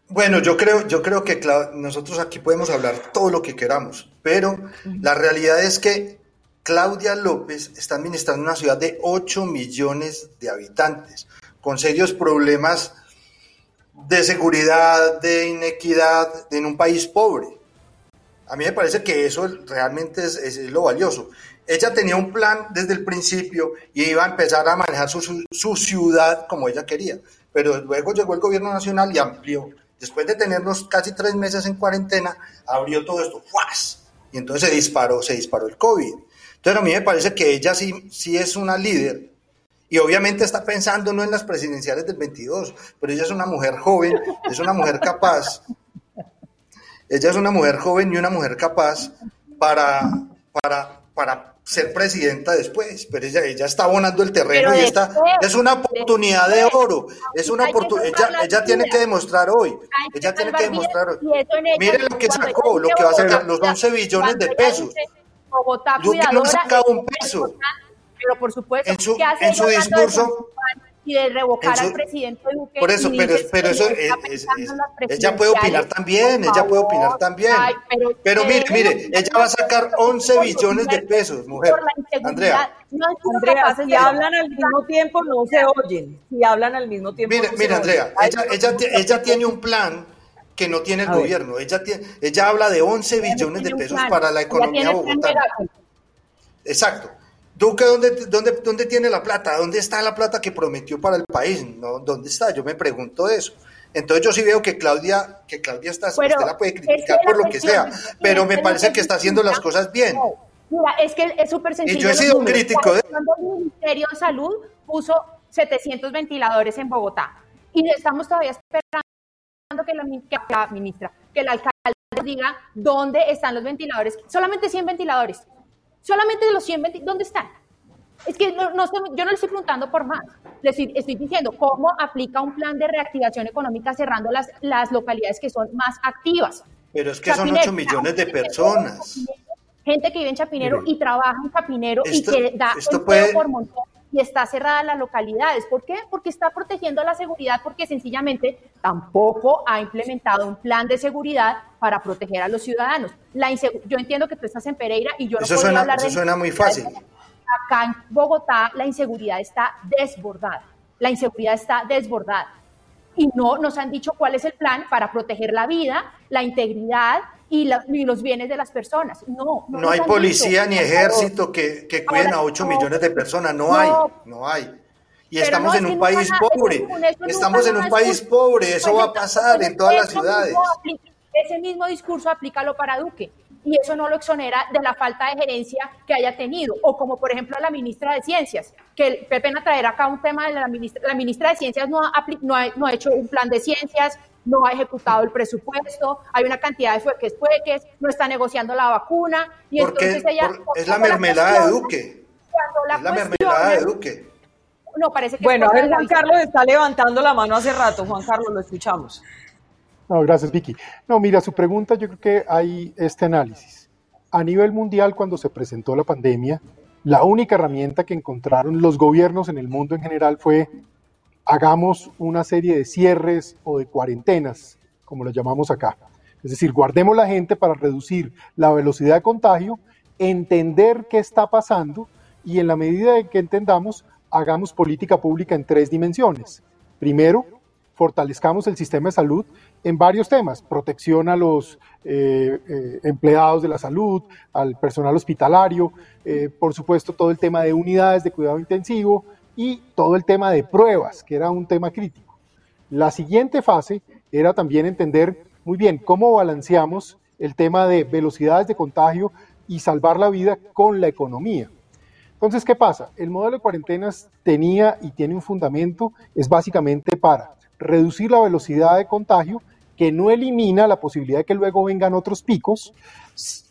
bueno, yo creo, yo creo que nosotros aquí podemos hablar todo lo que queramos, pero la realidad es que Claudia López está administrando una ciudad de 8 millones de habitantes, con serios problemas de seguridad, de inequidad, en un país pobre. A mí me parece que eso realmente es, es lo valioso. Ella tenía un plan desde el principio y iba a empezar a manejar su, su- su ciudad como ella quería, pero luego llegó el gobierno nacional y amplió. Después de tenernos casi tres meses en cuarentena, abrió todo esto, ¡fuas! Y entonces se disparó, se disparó el COVID. Entonces a mí me parece que ella sí, sí es una líder y obviamente está pensando no en las presidenciales del 22, pero ella es una mujer joven, es una mujer capaz. Ella es una mujer joven y una mujer capaz para, para, para ser presidenta después, pero ella, ella está abonando el terreno Pero y está, es una oportunidad de oro, es una oportunidad, ella, la ella tiene que demostrar hoy, ella tiene que demostrar hoy. Mire lo que sacó, lo que va a sacar, los Bogotá, 11 billones de pesos. Bogotá Duque no sacado un es peso. Pero por supuesto, En su- ¿qué hace en su discurso- y de revocar al presidente Duque? Por eso, pero, eso, es- es- ella puede opinar también, ella puede opinar también. Ay, pero pero mire, mire, ella va a sacar 11 billones de pesos, mujer. Andrea, No Andrea, si hablan al mismo tiempo no se oyen. Si hablan al mismo tiempo mire, no mire. Andrea, ella, ella, ella tiene un plan que no tiene el A ver. gobierno. Ella, tiene, ella habla de 11 billones de pesos para la economía bogotana. Exacto. Duque, ¿dónde, dónde, ¿dónde tiene la plata? ¿Dónde está la plata que prometió para el país? No, ¿Dónde está? Yo me pregunto eso. Entonces yo sí veo que Claudia, que Claudia está, usted la puede criticar por lo que sea, pero me parece que está haciendo las cosas bien. Mira, es que es súper sencillo. Y yo he sido números. crítico de- Cuando el Ministerio de Salud puso 700 ventiladores en Bogotá y estamos todavía esperando que la, que la ministra, que el alcalde diga dónde están los ventiladores. Solamente 100 ventiladores. Solamente de los 100 ventiladores, ¿dónde están? Es que no, no estoy- yo no le estoy preguntando por más. Le estoy, estoy diciendo cómo aplica un plan de reactivación económica cerrando las, las localidades que son más activas. Pero es que son Chapinero, 8 millones de personas. Gente que vive en Chapinero Mire, y trabaja en Chapinero esto- y que da empleo puede- por montón y está cerrada las localidades. ¿Por qué? Porque está protegiendo la seguridad, porque sencillamente tampoco ha implementado un plan de seguridad para proteger a los ciudadanos. La yo entiendo que tú estás en Pereira y yo no Eso podría suena, hablar eso de suena muy fácil. Acá en Bogotá la inseguridad está desbordada. La inseguridad está desbordada. Y no nos han dicho cuál es el plan para proteger la vida, la integridad y, la- y los bienes de las personas. No, no, hay policía ni ejército que, que cuiden Ahora, a 8 no. millones de personas. No, No. hay, no hay. Y estamos en un país pobre. Estamos en un país pobre. Eso va a pasar en todas las ciudades. mismo ese mismo discurso aplícalo para Duque. Y eso no lo exonera de la falta de gerencia que haya tenido. O como, por ejemplo, la ministra de Ciencias, que qué pena traer acá un tema de la ministra. La ministra de Ciencias no ha, apli- no ha, no ha hecho un plan de ciencias, no ha ejecutado el presupuesto, hay una cantidad de fueques fueques, no está negociando la vacuna. Y entonces ella. por- es la mermelada de Duque. la Es la mermelada de Duque. No, parece que Bueno, a ver, Juan Carlos está levantando la mano hace rato. Juan Carlos, lo escuchamos. No, gracias, Vicky. No, mira, su pregunta, yo creo que hay este análisis. A nivel mundial, cuando se presentó la pandemia, la única herramienta que encontraron los gobiernos en el mundo en general fue hagamos una serie de cierres o de cuarentenas, como lo llamamos acá. Es decir, guardemos la gente para reducir la velocidad de contagio, entender qué está pasando y en la medida en que entendamos, hagamos política pública en tres dimensiones. Primero, fortalezcamos el sistema de salud en varios temas, protección a los eh, eh, empleados de la salud, al personal hospitalario, eh, por supuesto todo el tema de unidades de cuidado intensivo y todo el tema de pruebas, que era un tema crítico. La siguiente fase era también entender muy bien cómo balanceamos el tema de velocidades de contagio y salvar la vida con la economía. Entonces, ¿qué pasa? El modelo de cuarentenas tenía y tiene un fundamento, es básicamente para reducir la velocidad de contagio, que no elimina la posibilidad de que luego vengan otros picos,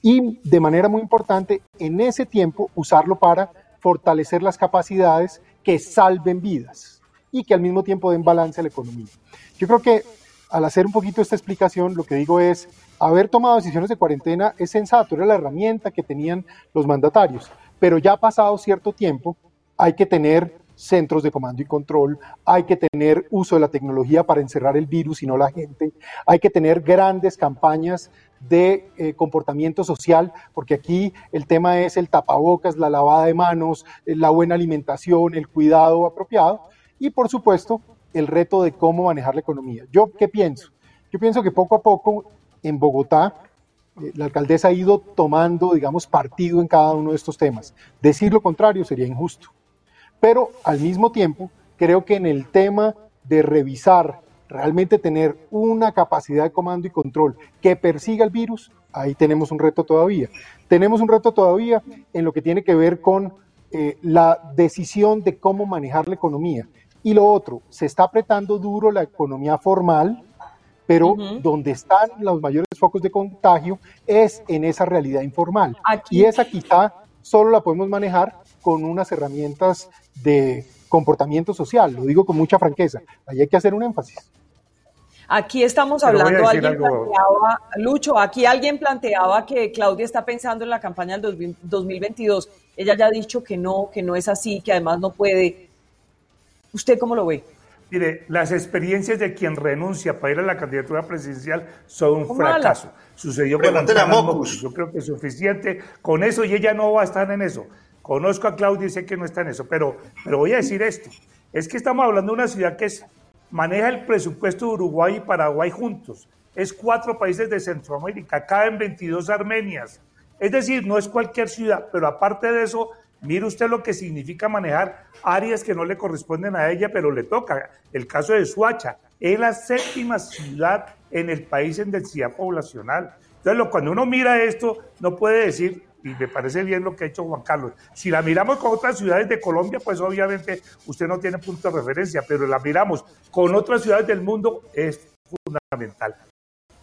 y de manera muy importante, en ese tiempo usarlo para fortalecer las capacidades que salven vidas y que al mismo tiempo den balance a la economía. Yo creo que al hacer un poquito esta explicación, lo que digo es, haber tomado decisiones de cuarentena es sensato, era la herramienta que tenían los mandatarios, pero ya pasado cierto tiempo, hay que tener centros de comando y control, hay que tener uso de la tecnología para encerrar el virus y no la gente, hay que tener grandes campañas de eh, comportamiento social, porque aquí el tema es el tapabocas, la lavada de manos, eh, la buena alimentación, el cuidado apropiado y por supuesto el reto de cómo manejar la economía. ¿Yo qué pienso? Yo pienso que poco a poco en Bogotá eh, la alcaldesa ha ido tomando, digamos, partido en cada uno de estos temas. Decir lo contrario sería injusto. Pero al mismo tiempo, creo que en el tema de revisar, realmente tener una capacidad de comando y control que persiga el virus, ahí tenemos un reto todavía. Tenemos un reto todavía en lo que tiene que ver con eh, la decisión de cómo manejar la economía. Y lo otro, se está apretando duro la economía formal, pero donde están los mayores focos de contagio es en esa realidad informal. Y esa quizá solo la podemos manejar con unas herramientas de comportamiento social, lo digo con mucha franqueza, ahí hay que hacer un énfasis. Aquí estamos hablando, alguien planteaba, Lucho, aquí alguien planteaba que Claudia está pensando en la campaña del 2022. Ella ya ha dicho que no, que no es así, que además no puede. ¿Usted cómo lo ve? Mire, las experiencias de quien renuncia para ir a la candidatura presidencial son un fracaso. Sucedió con la Mocus. Yo creo que es suficiente con eso y ella no va a estar en eso. Conozco a Claudia y sé que no está en eso, pero, pero voy a decir esto. Es que estamos hablando de una ciudad que es, maneja el presupuesto de Uruguay y Paraguay juntos. Es cuatro países de Centroamérica, caben 22 Armenias. Es decir, no es cualquier ciudad, pero aparte de eso, mire usted lo que significa manejar áreas que no le corresponden a ella, pero le toca. El caso de Suacha, es la séptima ciudad en el país en densidad poblacional. Entonces, cuando uno mira esto, no puede decir, y me parece bien lo que ha hecho Juan Carlos. Si la miramos con otras ciudades de Colombia, pues obviamente usted no tiene punto de referencia, pero la miramos con otras ciudades del mundo es fundamental.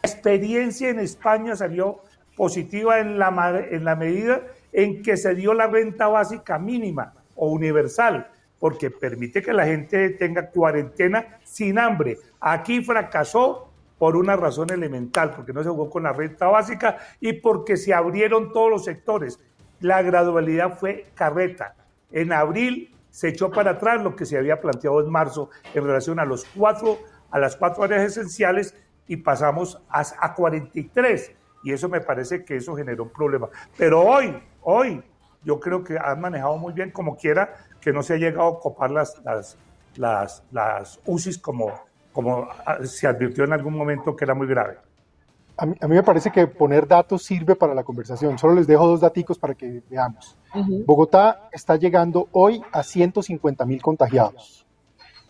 La experiencia en España salió positiva en la, en la medida en que se dio la renta básica mínima o universal, porque permite que la gente tenga cuarentena sin hambre. Aquí fracasó por una razón elemental, porque no se jugó con la renta básica y porque se abrieron todos los sectores. La gradualidad fue carreta. En abril se echó para atrás lo que se había planteado en marzo en relación a los cuatro, a las cuatro áreas esenciales y pasamos a, a 43. Y eso me parece que eso generó un problema. Pero hoy, hoy, yo creo que han manejado muy bien como quiera que no se ha llegado a copar las, las, las, las UCIs como, como ah, se advirtió en algún momento que era muy grave. A mí, me parece que poner datos sirve para la conversación. Solo les dejo dos datos para que veamos. Bogotá está llegando hoy a 150 mil contagiados.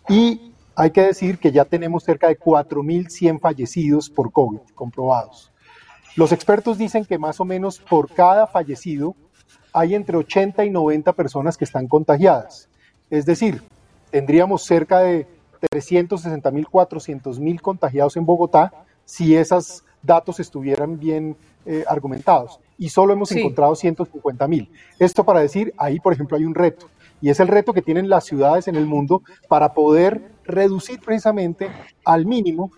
Y hay que decir que ya tenemos cerca de 4.100 fallecidos por COVID comprobados. Los expertos dicen que más o menos por cada fallecido hay entre 80 y 90 personas que están contagiadas. Es decir, tendríamos cerca de 360 mil, 400 mil contagiados en Bogotá si esos datos estuvieran bien eh, argumentados. Y solo hemos encontrado 150 mil. Esto para decir, ahí por ejemplo hay un reto. Y es el reto que tienen las ciudades en el mundo para poder reducir precisamente al mínimo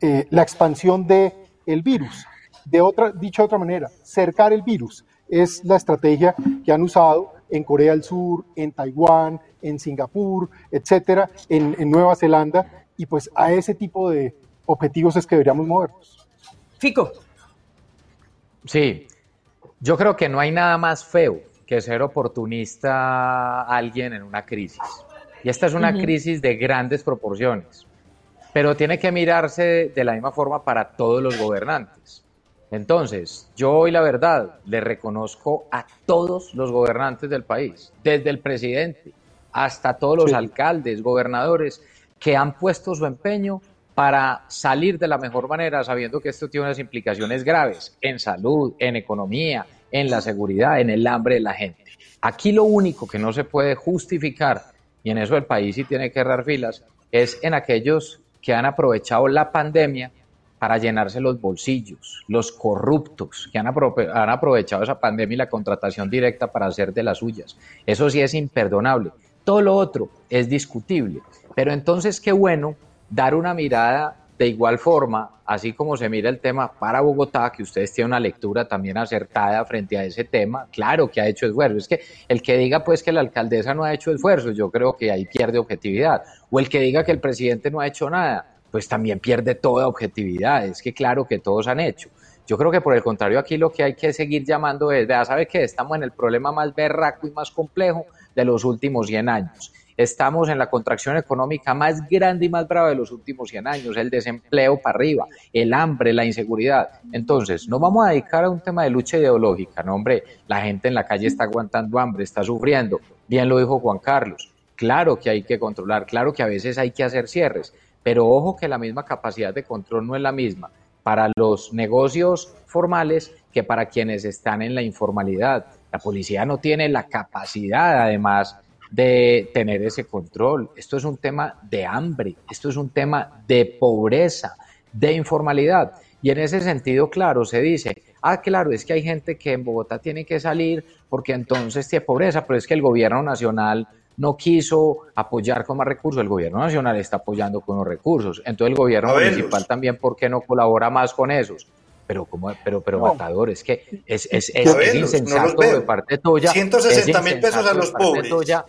eh, la expansión del el virus. De otra, dicho de otra manera, cercar el virus es la estrategia que han usado en Corea del Sur, en Taiwán, en Singapur, etcétera, en, en Nueva Zelanda, y pues a ese tipo de objetivos es que deberíamos movernos. Fico. Sí, yo creo que no hay nada más feo que ser oportunista a alguien en una crisis. Y esta es una Ujú. crisis de grandes proporciones, pero tiene que mirarse de la misma forma para todos los gobernantes. Entonces, yo hoy la verdad le reconozco a todos los gobernantes del país, desde el presidente hasta todos los Sí. alcaldes, gobernadores, que han puesto su empeño para salir de la mejor manera, sabiendo que esto tiene unas implicaciones graves en salud, en economía, en la seguridad, en el hambre de la gente. Aquí lo único que no se puede justificar, y en eso el país sí tiene que errar filas, es en aquellos que han aprovechado la pandemia para llenarse los bolsillos, los corruptos que han, apro- han aprovechado esa pandemia y la contratación directa para hacer de las suyas. Eso sí es imperdonable. Todo lo otro es discutible. Pero entonces qué bueno dar una mirada de igual forma, así como se mira el tema para Bogotá, que ustedes tienen una lectura también acertada frente a ese tema, claro que ha hecho esfuerzo. Es que el que diga pues que la alcaldesa no ha hecho esfuerzo, yo creo que ahí pierde objetividad. O el que diga que el presidente no ha hecho nada, pues también pierde toda objetividad. Es que claro que todos han hecho. Yo creo que por el contrario aquí lo que hay que seguir llamando es, vea, ¿sabe qué? Estamos en el problema más berraco y más complejo de los últimos 100 años. Estamos en la contracción económica más grande y más brava de los últimos 100 años, el desempleo para arriba, el hambre, la inseguridad. Entonces, no vamos a dedicar a un tema de lucha ideológica, no hombre, la gente en la calle está aguantando hambre, está sufriendo, bien lo dijo Juan Carlos, claro que hay que controlar, claro que a veces hay que hacer cierres, pero ojo que la misma capacidad de control no es la misma para los negocios formales que para quienes están en la informalidad. La policía no tiene la capacidad, además, de tener ese control. Esto es un tema de hambre, esto es un tema de pobreza, de informalidad. Y en ese sentido, claro, se dice, ah, claro, es que hay gente que en Bogotá tiene que salir porque entonces tiene pobreza, pero es que el gobierno nacional no quiso apoyar con más recursos, el gobierno nacional está apoyando con los recursos, entonces el gobierno municipal también, ¿por qué no colabora más con esos? Pero, como, pero, pero No. Matador, es que es, es, es, es verlos, no insensato veo. de parte tuya. 160 es mil pesos a los pobres. tuya.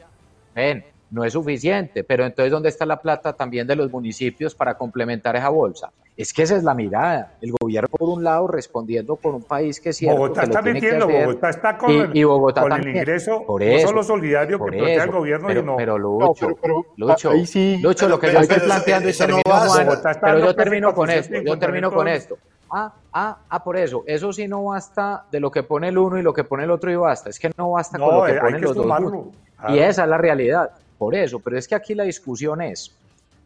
Ven, no es suficiente, pero entonces ¿dónde está la plata también de los municipios para complementar esa bolsa? Es que esa es la mirada. El gobierno, por un lado, respondiendo con un país que cierto Bogotá que lo está tiene que mintiendo, hacer, Bogotá está con, y, el, y Bogotá con también. el ingreso Por no eso, solo solidario que por al eso. gobierno, pero, sino... pero Lucho, No, pero- pero, Lucho, ahí sí- Lucho, lo que Pero- yo estoy pero planteando y eso no termino, basta. Juan, pero yo termino con esto, 450 yo termino con esto. Ah, ah, ah, por eso, eso sí no basta de lo que pone el uno y lo que pone el otro y basta, es que no basta con No, lo que eh, ponen que los dos. Claro. Y esa es la realidad, por eso, pero es que aquí la discusión es,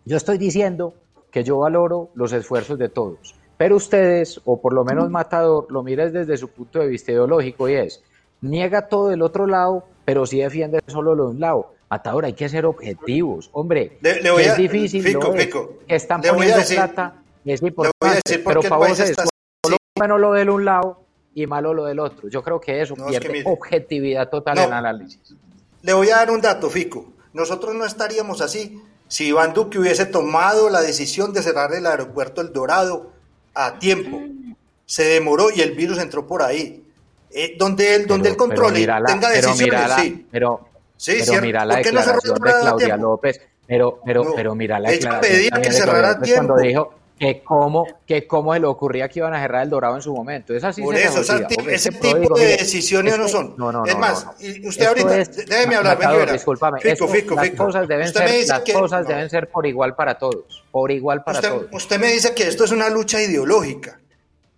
yo estoy diciendo que yo valoro los esfuerzos de todos, pero ustedes, o por lo menos Matador, lo miran desde su punto de vista ideológico y es, niega todo del otro lado, pero sí defiende solo lo de un lado. Matador, hay que ser objetivos, hombre, Le- le voy que a- es difícil, Fico, es, Fico, están le voy a poniendo decir- plata, es importante, pero para vos es solo bueno lo del un lado y malo lo del otro. Yo creo que eso No, es que pierde objetividad total No. en el análisis. Le voy a dar un dato, Fico. Nosotros no estaríamos así si Iván Duque hubiese tomado la decisión de cerrar el aeropuerto El Dorado a tiempo. Se demoró y el virus entró por ahí. Eh, donde él, donde él Pero- controle pero y mira la- tenga pero decisiones, mira la- sí. Pero, Sí, pero cierto. mira la ¿Por qué no declaración el de Claudia tiempo? López. Pero, pero, No, pero mira la ella declaración pedía que cerrara López cuando tiempo. dijo que cómo, que cómo se le ocurría que iban a cerrar el Dorado en su momento. Es así Por eso, ese, Hombre, ese tipo de mire, decisiones es no son. No, no, es más, no, usted ahorita, es- déjeme hablar, venga, discúlpame, Fico, esto- Fico, las Fico. cosas deben Usted ser, las que- cosas deben ser por igual para todos, por igual para usted, todos. usted me dice que esto es una lucha ideológica.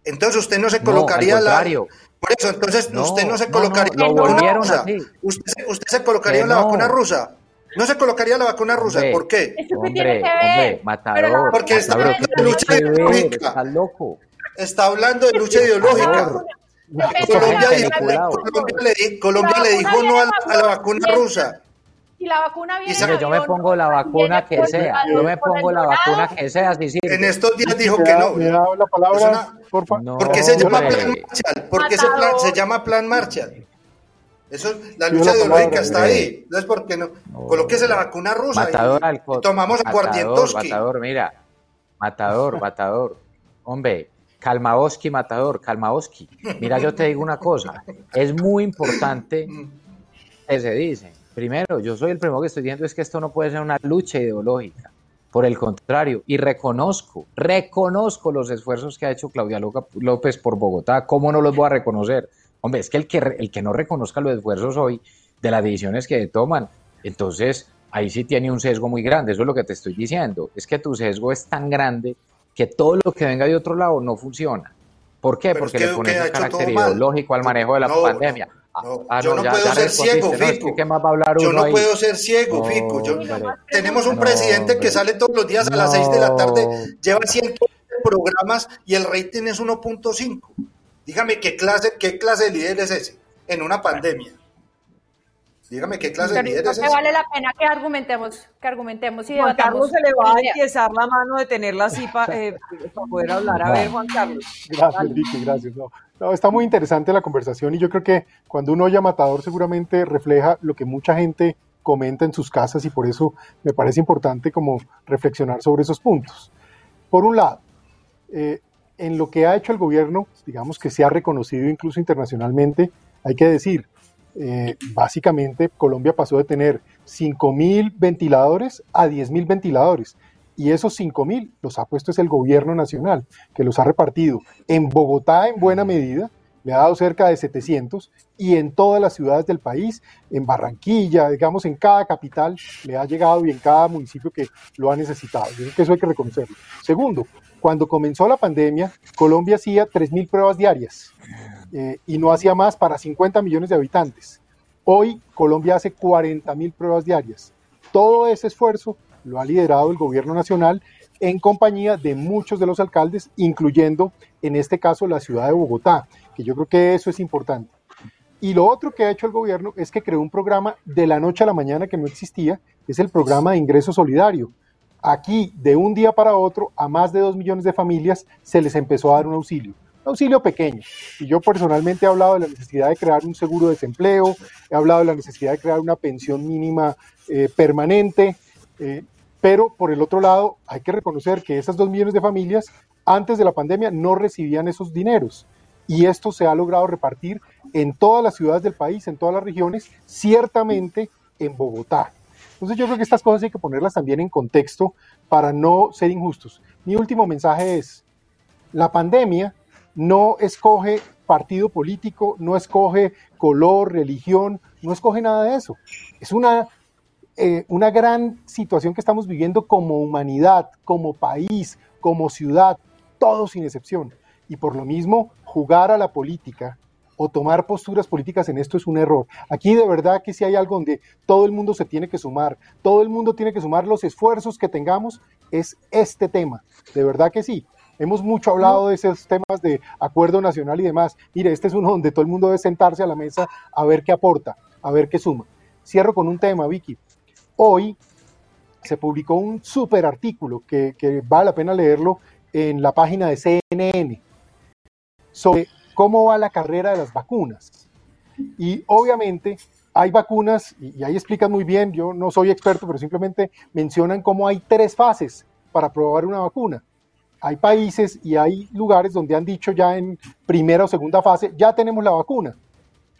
Entonces usted no se colocaría al la. Por eso, entonces usted no se colocaría no, la vacuna rusa. Usted, se- usted se colocaría Que la vacuna rusa. No se colocaría la vacuna rusa. Hombre, ¿Por qué? ¿Eso qué tiene Hombre, que ver? hombre, matador, Porque está hablando ¿qué de lucha ideológica. Loco. Está hablando de lucha ideológica. Colombia, dijo, le, Colombia dijo no a la, a la vacuna rusa. Si la vacuna viene yo me pongo la vacuna que sea, yo me pongo la vacuna que sea, si sirve. En estos días dijo que no. La palabra, por favor. No, ¿Por qué se llama hombre. Plan Marshall? ¿Por qué ese plan se llama Plan Marshall? Eso, la lucha ideológica está ahí. No es porque no. Colóquese la vacuna rusa. y- Matador al y tomamos a matador, Guardientowski. matador, mira. Matador, matador. Hombre, Kalmaoski, matador, Kalmaoski. Mira, yo te digo una cosa. Es muy importante que se dice. Primero, yo soy el primero que estoy diciendo es que esto no puede ser una lucha ideológica. Por el contrario, y reconozco, reconozco los esfuerzos que ha hecho Claudia López por Bogotá. ¿Cómo no los voy a reconocer? Hombre, es que el que, el que no reconozca los esfuerzos hoy de las decisiones que toman, entonces ahí sí tiene un sesgo muy grande. Eso es lo que te estoy diciendo. Es que tu sesgo es tan grande que todo lo que venga de otro lado no funciona. ¿Por qué? Pero es Porque que le pones un carácter ideológico al manejo de la No, pandemia. no, Ah, no. ah, yo no ya- puedo ya ser ciego, Fico. que ¿Qué más va a hablar Yo no ahí? puedo ser ciego, Fico. Yo- tenemos un presidente que sale todos los días a las 6 de la tarde, lleva 100 programas y el rating es 1.5. Dígame qué clase, qué clase de líder es ese en una pandemia. Dígame qué clase de líder es ese. vale la pena que argumentemos, que argumentemos y Juan. Carlos se le va a empiezar la mano de tenerla así para poder hablar. A ver, Juan Carlos. Gracias, Vicky, gracias. No, no, está muy interesante la conversación y yo creo que cuando uno oye a Matador seguramente refleja lo que mucha gente comenta en sus casas y por eso me parece importante como reflexionar sobre esos puntos. Por un lado, eh, en lo que ha hecho el gobierno, digamos que se ha reconocido incluso internacionalmente, hay que decir, eh, básicamente Colombia pasó de tener 5.000 ventiladores a 10.000 ventiladores. Y esos 5.000 los ha puesto es el gobierno nacional, que los ha repartido en Bogotá en buena medida, le ha dado cerca de 700, y en todas las ciudades del país, en Barranquilla, digamos, en cada capital le ha llegado y en cada municipio que lo ha necesitado. Yo creo que eso hay que reconocerlo. Segundo, cuando comenzó la pandemia, Colombia hacía 3.000 pruebas diarias eh, y no hacía más para 50 millones de habitantes. Hoy Colombia hace 40 mil pruebas diarias. Todo ese esfuerzo lo ha liderado el gobierno nacional en compañía de muchos de los alcaldes, incluyendo en este caso la ciudad de Bogotá, que yo creo que eso es importante. Y lo otro que ha hecho el gobierno es que creó un programa de la noche a la mañana que no existía, que es el programa de ingreso solidario. Aquí, de un día para otro, a más de dos millones de familias se les empezó a dar un auxilio un auxilio pequeño. Y yo personalmente he hablado de la necesidad de crear un seguro de desempleo, he hablado de la necesidad de crear una pensión mínima eh, permanente, eh, pero por el otro lado hay que reconocer que esas dos millones de familias antes de la pandemia no recibían esos dineros. Y esto se ha logrado repartir en todas las ciudades del país, en todas las regiones, ciertamente en Bogotá. Entonces yo creo que estas cosas hay que ponerlas también en contexto para no ser injustos. Mi último mensaje es, la pandemia no escoge partido político, no escoge color, religión, no escoge nada de eso. Es una, eh, una gran situación que estamos viviendo como humanidad, como país, como ciudad, todos sin excepción. Y por lo mismo, jugar a la política o tomar posturas políticas en esto es un error. Aquí de verdad que si hay algo donde todo el mundo se tiene que sumar, todo el mundo tiene que sumar los esfuerzos que tengamos, es este tema. De verdad que sí. Hemos mucho hablado de esos temas de acuerdo nacional y demás. Mire, este es uno donde todo el mundo debe sentarse a la mesa a ver qué aporta, a ver qué suma. Cierro con un tema, Vicky. Hoy se publicó un súper artículo que, que vale la pena leerlo en la página de CNN sobre cómo va la carrera de las vacunas. Y obviamente hay vacunas, y, ahí explican muy bien, yo no soy experto, pero simplemente mencionan cómo hay tres fases para probar una vacuna hay países y hay lugares donde han dicho ya en primera o segunda fase, ya tenemos la vacuna.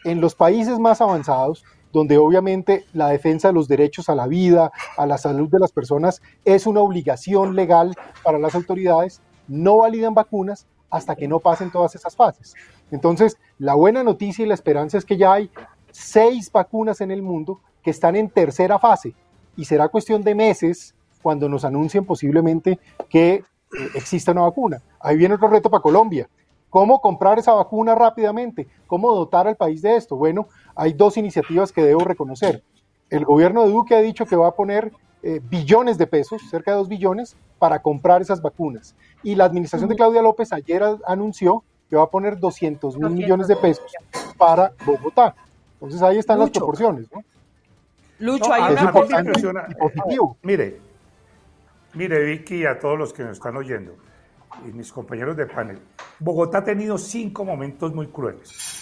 En los países más avanzados, donde obviamente la defensa de los derechos a la vida, a la salud de las personas, es una obligación legal para las autoridades, no validan vacunas hasta que no pasen todas esas fases. Entonces, la buena noticia y la esperanza es que ya hay seis vacunas en el mundo que están en tercera fase y será cuestión de meses cuando nos anuncien posiblemente que eh, exista una vacuna. Ahí viene otro reto para Colombia. ¿Cómo comprar esa vacuna rápidamente? ¿Cómo dotar al país de esto? Bueno, hay dos iniciativas que debo reconocer. El gobierno de Duque ha dicho que va a poner eh, billones de pesos, cerca de dos billones, para comprar esas vacunas. Y la administración de Claudia López ayer anunció que va a poner 200 mil millones de pesos para Bogotá. Entonces ahí están las proporciones. ¿no? Lucho, No, hay Es una importante y positivo. Mire, mire Vicky y a todos los que nos están oyendo y mis compañeros de panel, Bogotá ha tenido cinco momentos muy crueles.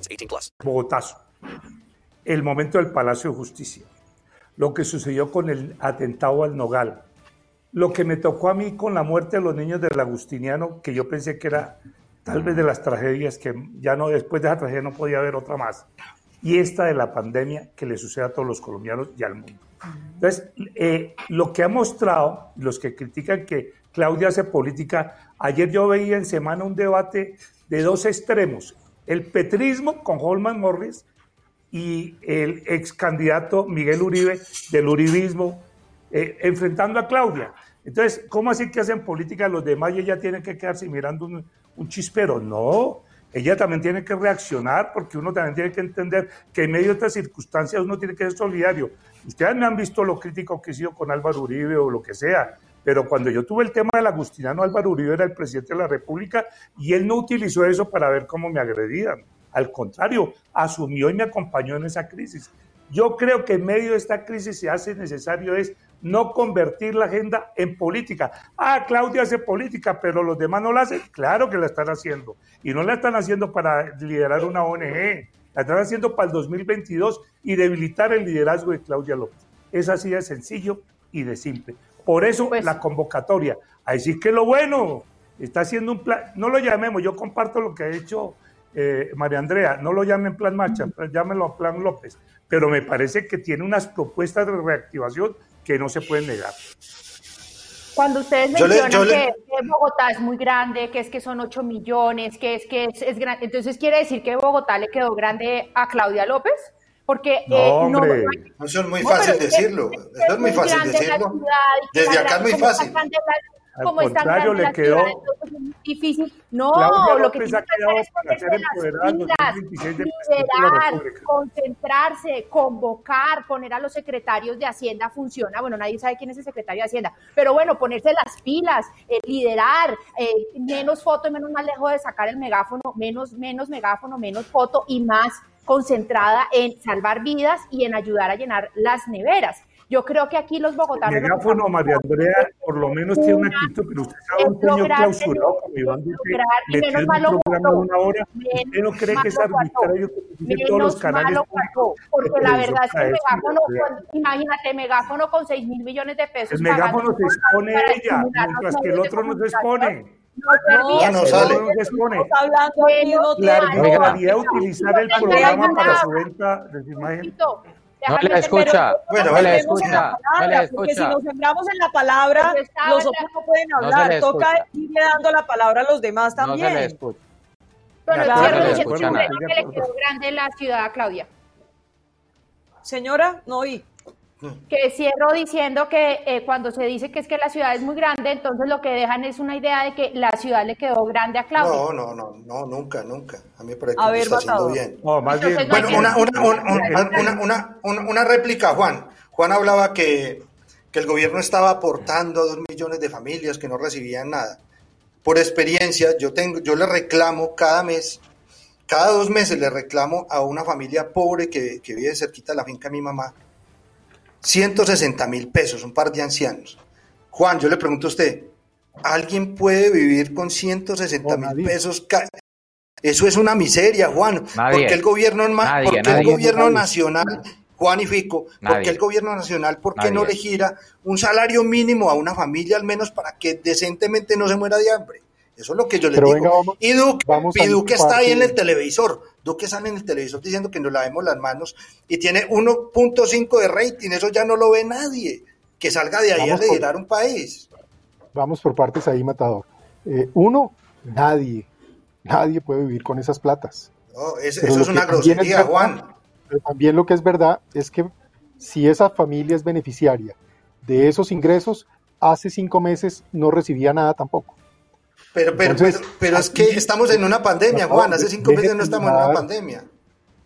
18 plus. Bogotazo. El momento del Palacio de Justicia. Lo que sucedió con el atentado al Nogal. Lo que me tocó a mí con la muerte de los niños del Agustiniano, que yo pensé que era tal vez de las tragedias que ya no, después de esa tragedia no podía haber otra más. Y esta de la pandemia que le sucede a todos los colombianos y al mundo. Entonces, eh, lo que ha mostrado, los que critican que Claudia hace política, ayer yo veía en semana un debate de dos extremos, el petrismo con Holman Morris y el ex candidato Miguel Uribe del uribismo eh, enfrentando a Claudia. Entonces, ¿cómo así que hacen política los demás y ella tiene que quedarse mirando un, un chispero? No, ella también tiene que reaccionar porque uno también tiene que entender que en medio de estas circunstancias uno tiene que ser solidario. Ustedes me han visto lo crítico que he sido con Álvaro Uribe o lo que sea, pero cuando yo tuve el tema del Agustinano, Álvaro Uribe era el presidente de la República y él no utilizó eso para ver cómo me agredían. Al contrario, asumió y me acompañó en esa crisis. Yo creo que en medio de esta crisis se hace necesario es no convertir la agenda en política. Ah, Claudia hace política, pero los demás no la hacen. Claro que la están haciendo. Y no la están haciendo para liderar una ONG. La están haciendo para el 2022 y debilitar el liderazgo de Claudia López. Es así de sencillo y de simple. Por eso la convocatoria. A decir que lo bueno está haciendo un plan, no lo llamemos, yo comparto lo que ha hecho eh, María Andrea, no lo llamen plan marcha, llámenlo plan López, pero me parece que tiene unas propuestas de reactivación que no se pueden negar. Cuando ustedes mencionan que, Bogotá es muy grande, que es que son 8 millones, que es que es, grande, entonces quiere decir que Bogotá le quedó grande a Claudia López, porque no, eh, no, eso es muy fácil decirlo, eso es muy fácil decirlo. Desde acá es muy fácil. Al como contrario, le quedó ciudad, es muy difícil. No, Claudia lo que tiene ha que quedado hacer es para ponerse las pilas, 2026 del presidente de la liderar, concentrarse, convocar, poner a los secretarios de Hacienda funciona. Bueno, nadie sabe quién es el secretario de Hacienda, pero bueno, ponerse las pilas, eh, liderar, eh, menos foto y menos más lejos de sacar el megáfono, menos, menos megáfono, menos foto y más concentrada en salvar vidas y en ayudar a llenar las neveras. Yo creo que aquí los bogotanos... El megáfono, María Andrea, por lo menos tiene una actitud, pero usted sabe un señor clausurado como Iván Duque, metido en un programa de una hora, ¿usted no cree que es arbitrario que todos los canales? Porque la verdad es que el megáfono, imagínate, megáfono con 6 mil millones de pesos. El megáfono se expone ella, mientras que el otro no se expone. No, no sale. La arbitrariedad utilizar el programa para su venta de su imagen. No le escucha, Bueno, no en escucha, la no palabra, le porque si escucha. nos sembramos en la palabra, Pero los otros no pueden hablar. Toca escucha. irle dando la palabra a los demás No se le también. escucha. Escucha que nada. creo que le quedó grande la ciudad a Claudia. Señora, no oí. Que cierro diciendo que eh, cuando se dice que es que la ciudad es muy grande, entonces lo que dejan es una idea de que la ciudad le quedó grande a Claudia. No, no, no, no, nunca, nunca. A mí lo ver, está haciendo bien. No, más bien. Bueno, una, una, una, una, una, una- una- una réplica, Juan. Juan hablaba que, que el gobierno estaba aportando a dos millones de familias que no recibían nada. Por experiencia, yo, tengo, yo le reclamo cada mes, cada dos meses le reclamo a una familia pobre que, que vive cerquita de la finca de mi mamá, 160 mil pesos, un par de ancianos. Juan, yo le pregunto a usted, ¿alguien puede vivir con 160 No, mil pesos? Eso es una miseria, Juan. Nadie. Porque el gobierno, Nadie, porque nadie. el gobierno Nadie. nacional, Juan y Fico, Nadie. porque el gobierno nacional, ¿por qué no le gira un salario mínimo a una familia al menos para que decentemente no se muera de hambre? Eso es lo que yo les Pero digo. venga, vamos- y Duque, vamos y Duque está ahí en el televisor. Duque sale en el televisor diciendo que nos lavemos las manos y tiene 1.5 de rating. Eso ya no lo ve nadie. Que salga de ahí Vamos a liderar un país. Vamos por partes ahí, Matador. Eh, uno, nadie, nadie puede vivir con esas platas. No, es- Pero eso es una es grosería, Juan. Pero también lo que es verdad es que si esa familia es beneficiaria de esos ingresos, hace cinco meses no recibía nada tampoco. Pero, pero, Entonces, pero, pero es que estamos en una pandemia, Juan. Hace cinco meses no estamos en una pandemia.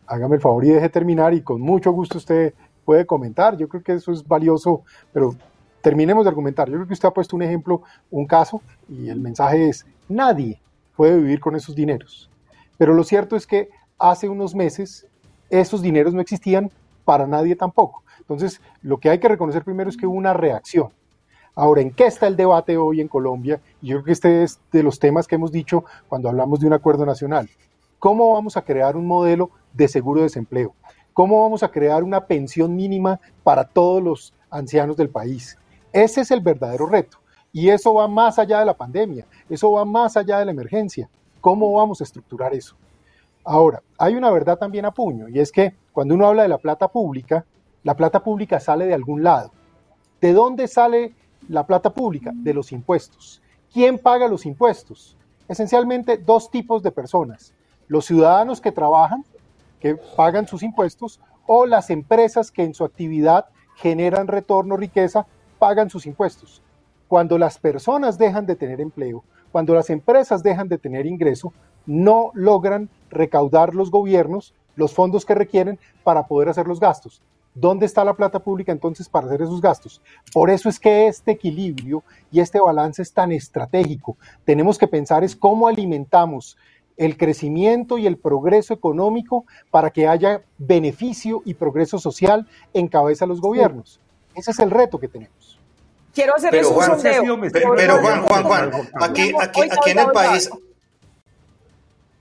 Hágame el favor y deje terminar y con mucho gusto usted puede comentar. Yo creo que eso es valioso, pero terminemos de argumentar. Yo creo que usted ha puesto un ejemplo, un caso, y el mensaje es, nadie puede vivir con esos dineros. Pero lo cierto es que hace unos meses esos dineros no existían para nadie tampoco. Entonces, lo que hay que reconocer primero es que hubo una reacción. Ahora, ¿en qué está el debate hoy en Colombia? Yo creo que este es de los temas que hemos dicho cuando hablamos de un acuerdo nacional. ¿Cómo vamos a crear un modelo de seguro de desempleo? ¿Cómo vamos a crear una pensión mínima para todos los ancianos del país? Ese es el verdadero reto. Y eso va más allá de la pandemia, eso va más allá de la emergencia. ¿Cómo vamos a estructurar eso? Ahora, hay una verdad también a puño, y es que cuando uno habla de la plata pública, la plata pública sale de algún lado. ¿De dónde sale la plata pública? De los impuestos. ¿Quién paga los impuestos? Esencialmente dos tipos de personas. Los ciudadanos que trabajan, que pagan sus impuestos, o las empresas que en su actividad generan retorno, riqueza, pagan sus impuestos. Cuando las personas dejan de tener empleo, cuando las empresas dejan de tener ingreso, no logran recaudar los gobiernos los fondos que requieren para poder hacer los gastos. ¿Dónde está la plata pública entonces para hacer esos gastos? Por eso es que este equilibrio y este balance es tan estratégico. Tenemos que pensar es cómo alimentamos el crecimiento y el progreso económico para que haya beneficio y progreso social en cabeza de los gobiernos. Ese es el reto que tenemos. Quiero hacer Pero un Juan, sondeo. pero, pero Juan, Juan, Juan, aquí, aquí, aquí en el país,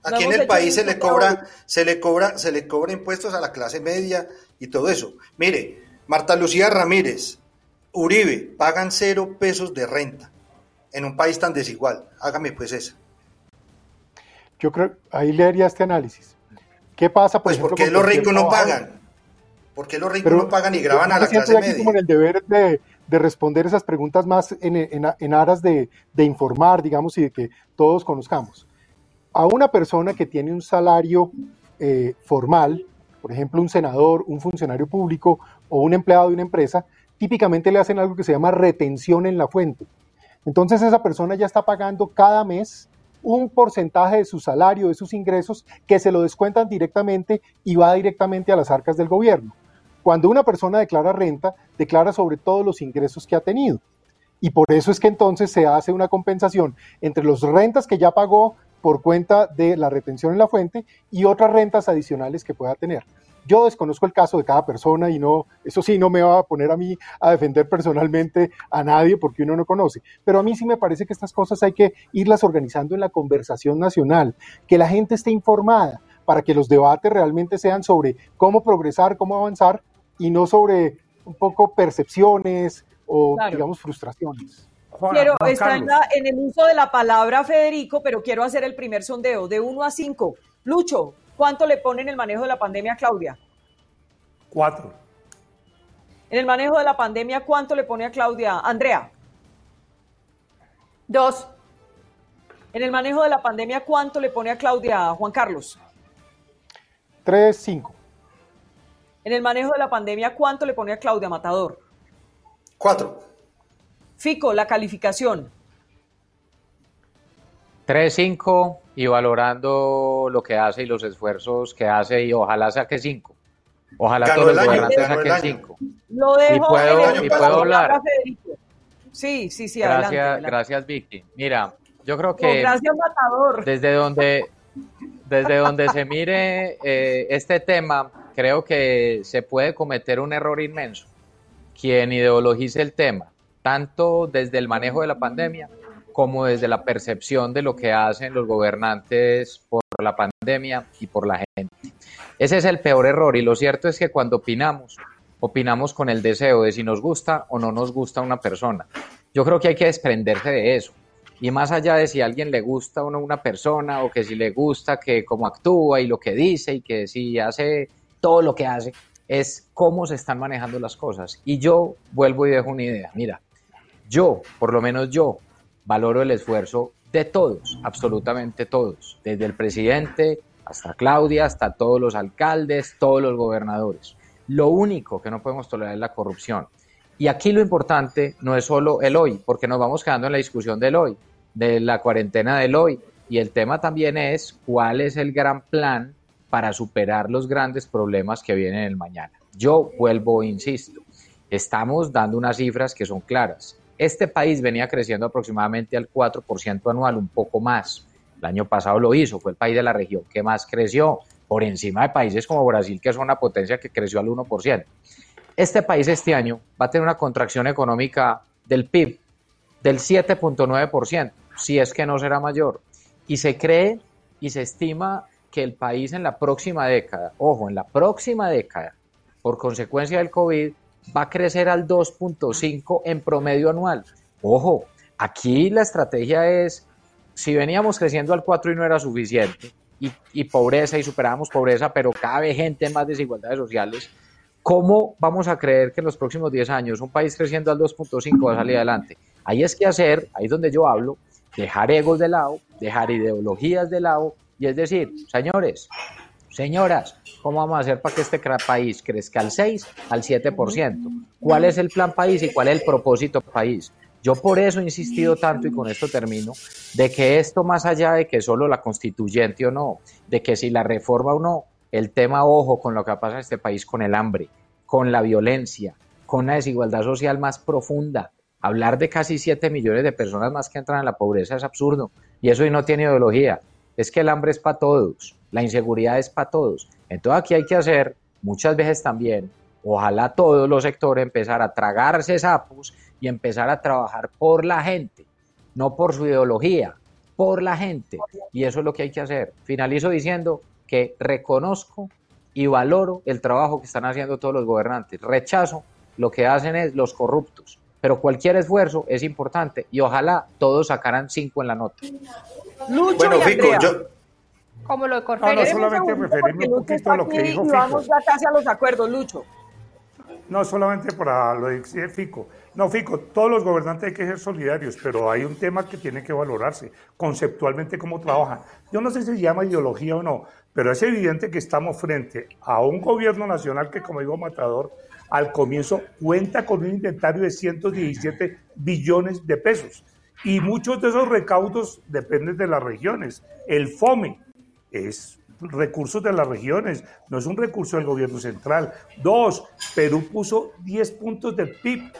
aquí en el país se un le cobra, se le cobra, se le cobra impuestos a la clase media y todo eso. Mire, Marta Lucía Ramírez, Uribe, pagan cero pesos de renta en un país tan desigual. Hágame pues esa. Yo creo, ahí le haría este análisis. ¿Qué pasa, por Pues ejemplo, ¿por qué con los ricos no pagan? ¿Por qué los ricos no pagan y graban a la clase aquí media? como en el deber de, de responder esas preguntas más en, en- en aras de, de informar, digamos, y de que todos conozcamos. A una persona que tiene un salario eh, formal, por ejemplo, un senador, un funcionario público o un empleado de una empresa, típicamente le hacen algo que se llama retención en la fuente. Entonces esa persona ya está pagando cada mes un porcentaje de su salario, de sus ingresos, que se lo descuentan directamente y va directamente a las arcas del gobierno. Cuando una persona declara renta, declara sobre todos los ingresos que ha tenido. Y por eso es que entonces se hace una compensación entre las rentas que ya pagó por cuenta de la retención en la fuente y otras rentas adicionales que pueda tener. Yo desconozco el caso de cada persona y no, eso sí, no me va a poner a mí a defender personalmente a nadie porque uno no conoce. Pero a mí sí me parece que estas cosas hay que irlas organizando en la conversación nacional, que la gente esté informada para que los debates realmente sean sobre cómo progresar, cómo avanzar y no sobre un poco percepciones o, Claro. digamos, frustraciones. Quiero, está en, la- en el uso de la palabra Federico, pero quiero hacer el primer sondeo de 1 a 5. Lucho, ¿cuánto le pone en el manejo de la pandemia a Claudia? Cuatro. En el manejo de la pandemia, ¿cuánto le pone a Claudia? Andrea. Dos. En el manejo de la pandemia, ¿cuánto le pone a Claudia Juan Carlos? 3, 5. En el manejo de la pandemia, ¿cuánto le pone a Claudia Matador? Cuatro. Fico, la calificación. 3-5 y valorando lo que hace y los esfuerzos que hace y ojalá saque 5. Ojalá Ganó todos los gobernantes saquen año. 5. Lo dejo Y puedo- y puedo la hablar. Sí, sí, sí, adelante. Gracias, adelante. gracias Vicky. Mira, yo creo No, que gracias, Matador. desde donde, desde donde se mire eh, este tema, creo que se puede cometer un error inmenso. Quien ideologice el tema, tanto desde el manejo de la pandemia como desde la percepción de lo que hacen los gobernantes por la pandemia y por la gente. Ese es el peor error y lo cierto es que cuando opinamos, opinamos con el deseo de si nos gusta o no nos gusta una persona. Yo creo que hay que desprenderse de eso. Y más allá de si a alguien le gusta o no una persona, o que si le gusta que cómo actúa y lo que dice y que si hace todo lo que hace, es cómo se están manejando las cosas. Y yo vuelvo y dejo una idea. Mira, yo, por lo menos yo, valoro el esfuerzo de todos, absolutamente todos, desde el presidente hasta Claudia, hasta todos los alcaldes, todos los gobernadores. Lo único que no podemos tolerar es la corrupción. Y aquí lo importante no es solo el hoy, porque nos vamos quedando en la discusión del hoy, de la cuarentena del hoy. Y el tema también es cuál es el gran plan para superar los grandes problemas que vienen el mañana. Yo vuelvo, e insisto, estamos dando unas cifras que son claras. Este país venía creciendo aproximadamente al 4% anual, un poco más. El año pasado lo hizo, fue el país de la región que más creció, por encima de países como Brasil, que es una potencia que creció al 1%. Este país este año va a tener una contracción económica del PIB del 7.9%, si es que no será mayor. Y se cree y se estima que el país en la próxima década, ojo, en la próxima década, por consecuencia del COVID, va a crecer al 2.5 en promedio anual. Ojo, aquí la estrategia es, si veníamos creciendo al 4 y no era suficiente, y, pobreza y superábamos pobreza, pero cada vez gente en más desigualdades sociales, ¿cómo vamos a creer que en los próximos 10 años un país creciendo al 2.5 va a salir adelante? Ahí es que hacer, ahí es donde yo hablo, dejar egos de lado, dejar ideologías de lado, y es decir, señores, señoras, ¿cómo vamos a hacer para que este país crezca al 6, al 7%? ¿Cuál es el plan país y cuál es el propósito país? Yo por eso he insistido tanto, y con esto termino, de que esto más allá de que solo la constituyente o no, de que si la reforma o no, el tema ojo con lo que pasa en este país, con el hambre, con la violencia, con la desigualdad social más profunda. Hablar de casi 7 millones de personas más que entran en la pobreza es absurdo. Y eso y no tiene ideología. Es que el hambre es para todos, la inseguridad es para todos. Entonces aquí hay que hacer muchas veces también, ojalá todos los sectores empezar a tragarse sapos y empezar a trabajar por la gente, no por su ideología, por la gente. Y eso es lo que hay que hacer. Finalizo diciendo que reconozco y valoro el trabajo que están haciendo todos los gobernantes. Rechazo lo que hacen es los corruptos. Pero cualquier esfuerzo es importante y ojalá todos sacaran cinco en la nota. Lucho Bueno, y Fico, yo, Como lo de No, Corferias. no, Esperemos solamente referirme un poquito a lo que dijo y Fico. vamos ya casi a los acuerdos, Lucho. No solamente para lo de Fico. No, Fico, todos los gobernantes hay que ser solidarios, pero hay un tema que tiene que valorarse, conceptualmente cómo trabajan. Yo no sé si se llama ideología o no, pero es evidente que estamos frente a un gobierno nacional que, como digo Matador, al comienzo cuenta con un inventario de 117 billones de pesos. Y muchos de esos recaudos dependen de las regiones. El FOME es recursos de las regiones, no es un recurso del gobierno central. Dos, Perú puso 10 puntos del PIB,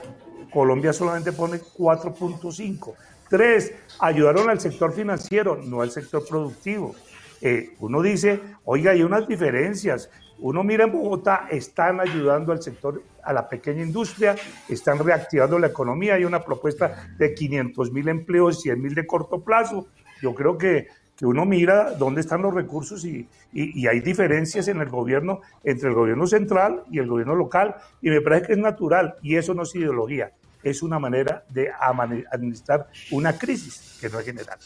Colombia solamente pone 4.5. Tres, ayudaron al sector financiero, no al sector productivo. Eh, uno dice, oiga, hay unas diferencias. Uno mira en Bogotá, están ayudando al sector, a la pequeña industria, están reactivando la economía, hay una propuesta de 500 mil empleos, 100 mil de corto plazo. Yo creo que, que uno mira dónde están los recursos y, y- hay diferencias en el gobierno entre el gobierno central y el gobierno local y me parece que es natural y eso no es ideología, es una manera de administrar una crisis que no es general.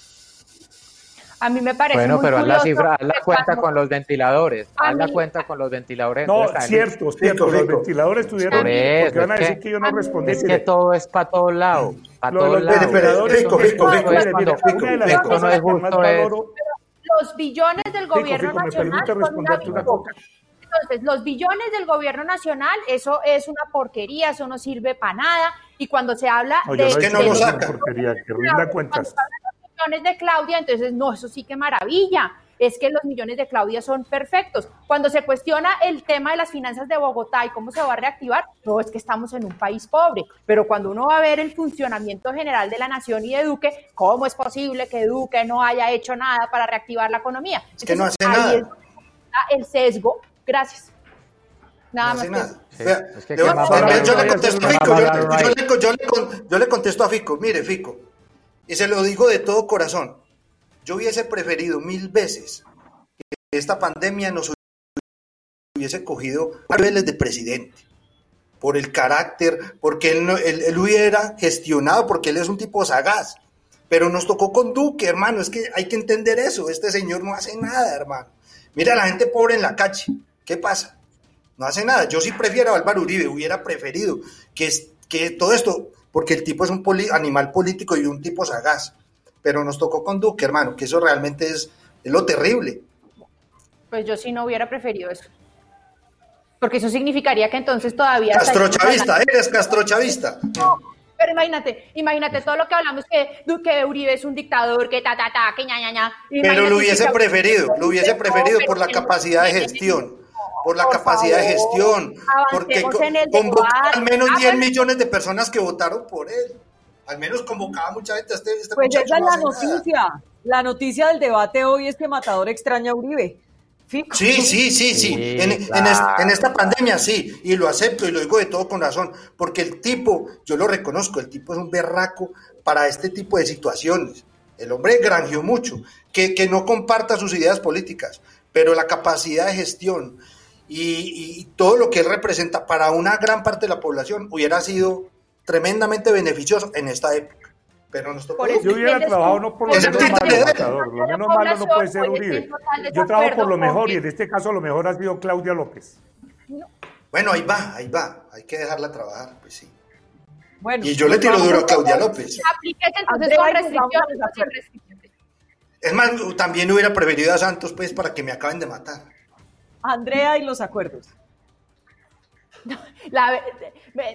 A mí me parece Bueno, muy pero haz la cifra, haz la cuenta con los ventiladores, haz la cuenta con los ventiladores. No, cierto, cierto, los ventiladores tuvieron, Por eso, porque van a es decir que- yo no respondí. Es que todo es para todos lados, para todos los lados. Fico, mire, Fico, una de las cosas es que más es- valoro- Los billones del gobierno nacional. Entonces, los billones del gobierno nacional, eso es una porquería, eso no sirve para nada. Y cuando se habla No, de, no que no lo que es saca. una porquería, que rinda Cuando cuentas. Millones de Claudia, entonces, no, eso sí que maravilla. Es que los millones de Claudia son perfectos. Cuando se cuestiona el tema de las finanzas de Bogotá y cómo se va a reactivar, no es que estamos en un país pobre. Pero cuando uno va a ver el funcionamiento general de la nación y de Duque, ¿cómo es posible que Duque no haya hecho nada para reactivar la economía? Es que no hace ahí nada. es donde está el sesgo. Gracias. Nada no más yo, le contesto a Fico, más yo, hablar yo right. le, yo le con- yo le contesto a Fico, mire Fico, y se lo digo de todo corazón, yo hubiese preferido mil veces que esta pandemia nos hubiese cogido a niveles de presidente, por el carácter, porque él, él, él hubiera gestionado, porque él es un tipo sagaz, pero nos tocó con Duque, hermano, es que hay que entender eso, este señor no hace nada, hermano. Mira a la gente pobre en la calle, ¿qué pasa? No hace nada. Yo sí prefiero a Álvaro Uribe, hubiera preferido que, que todo esto, porque el tipo es un poli- animal político y un tipo sagaz. Pero nos tocó con Duque, hermano, que eso realmente es, es lo terrible. Pues yo sí no hubiera preferido eso. Porque eso significaría que entonces todavía... Castrochavista, eres castrochavista. Pero imagínate, imagínate todo lo que hablamos que, que Uribe es un dictador, que ta, ta, ta, que ña, ña, ña. Pero lo hubiese se- preferido, lo hubiese No, preferido por la no capacidad de gestión. Por la Por capacidad de gestión, porque convocó al menos Ah, 10 bueno. millones de personas que votaron por él. Al menos convocaba mucha gente a este, este Pues esa es no la nada. noticia. La noticia del debate hoy es que Matador extraña a Uribe. Fico. Sí, sí, sí, sí. Sí, En, en claro. es- en esta pandemia sí, y lo acepto y lo digo de todo con razón, porque el tipo, yo lo reconozco, el tipo es un berraco para este tipo de situaciones. El hombre granjeó mucho, que, que no comparta sus ideas políticas, pero la capacidad de gestión y, y todo lo que él representa para una gran parte de la población hubiera sido tremendamente beneficioso en esta época. Pero nos tocó Por eso Yo hubiera trabajado no por lo menos malo. Lo menos malo no puede ser Uribe. Yo trabajo por lo mejor y en este caso lo mejor ha sido Claudia López. Bueno, ahí va, ahí va, hay que dejarla trabajar, pues sí. Bueno, Y yo le tiro duro a Claudia López. Aplíquese entonces con restricciones. Es más, también hubiera preferido a Santos, pues, para que me acaben de matar. Andrea y los acuerdos. La-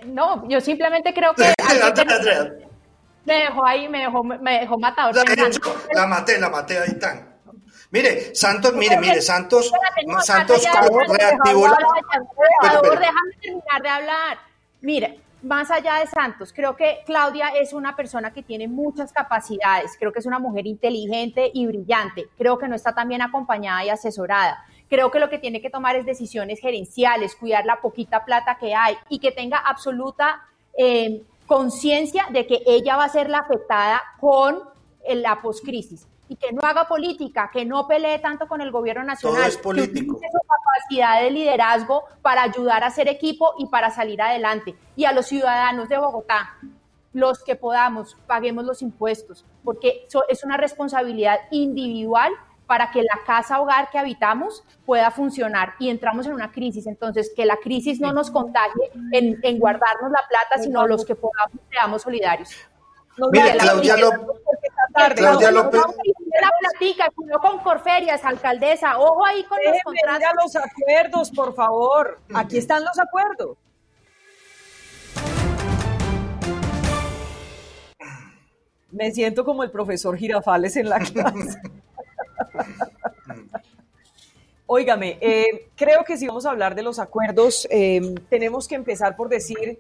no, yo simplemente creo que me dejó ahí, me dejó, me dejó matador. la, pensando. la maté, la maté ahí tan. Mire, Santos, mire, mire, Santos, Santos déjame reactivó la... Por favor, déjame terminar de hablar. Mire, más allá de Santos, creo que Claudia es una persona que tiene muchas capacidades, creo que es una mujer inteligente y brillante, creo que no está tan bien acompañada y asesorada. Creo que lo que tiene que tomar es decisiones gerenciales, cuidar la poquita plata que hay y que tenga absoluta eh, conciencia de que ella va a ser la afectada con la poscrisis y que no haga política, que no pelee tanto con el gobierno nacional. es político. Que utilice su capacidad de liderazgo para ayudar a hacer equipo y para salir adelante. Y a los ciudadanos de Bogotá, los que podamos, paguemos los impuestos, porque eso es una responsabilidad individual para que la casa hogar que habitamos pueda funcionar y entramos en una crisis. Entonces, que la crisis no nos contagie en, en guardarnos la plata, sino los que podamos seamos solidarios. Nos Claudia está tarde. Claudia López-. La platica, con Corferias, alcaldesa, ojo ahí con los Déjenme ir contratos. a los acuerdos, por favor. Aquí están los acuerdos. Me siento como el profesor Girafales en la clase. Óigame, eh, creo que si vamos a hablar de los acuerdos, eh, tenemos que empezar por decir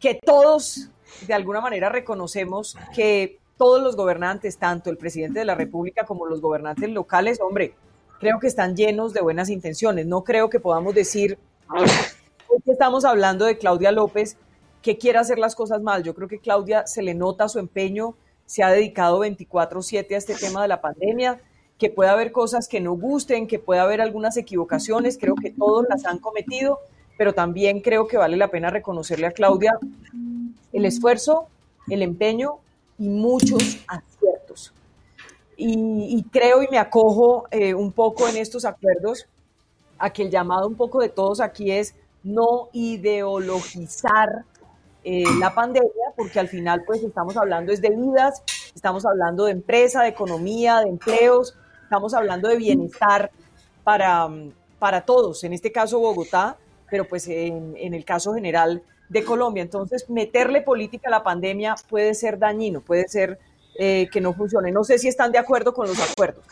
que todos, de alguna manera, reconocemos que todos los gobernantes, tanto el presidente de la República como los gobernantes locales, hombre, creo que están llenos de buenas intenciones. No creo que podamos decir que estamos hablando de Claudia López que quiere hacer las cosas mal. Yo creo que Claudia se le nota su empeño, se ha dedicado 24/7 a este tema de la pandemia, que puede haber cosas que no gusten, que puede haber algunas equivocaciones, creo que todos las han cometido, pero también creo que vale la pena reconocerle a Claudia el esfuerzo, el empeño y muchos aciertos. Y, creo y me acojo eh, un poco en estos acuerdos a que el llamado un poco de todos aquí es no ideologizar eh, la pandemia, porque al final pues estamos hablando es de vidas, estamos hablando de empresa, de economía, de empleos, estamos hablando de bienestar para, para todos, en este caso Bogotá, pero pues en el caso general de Colombia. Entonces, meterle política a la pandemia puede ser dañino, puede ser eh, que no funcione. No sé si están de acuerdo con los acuerdos.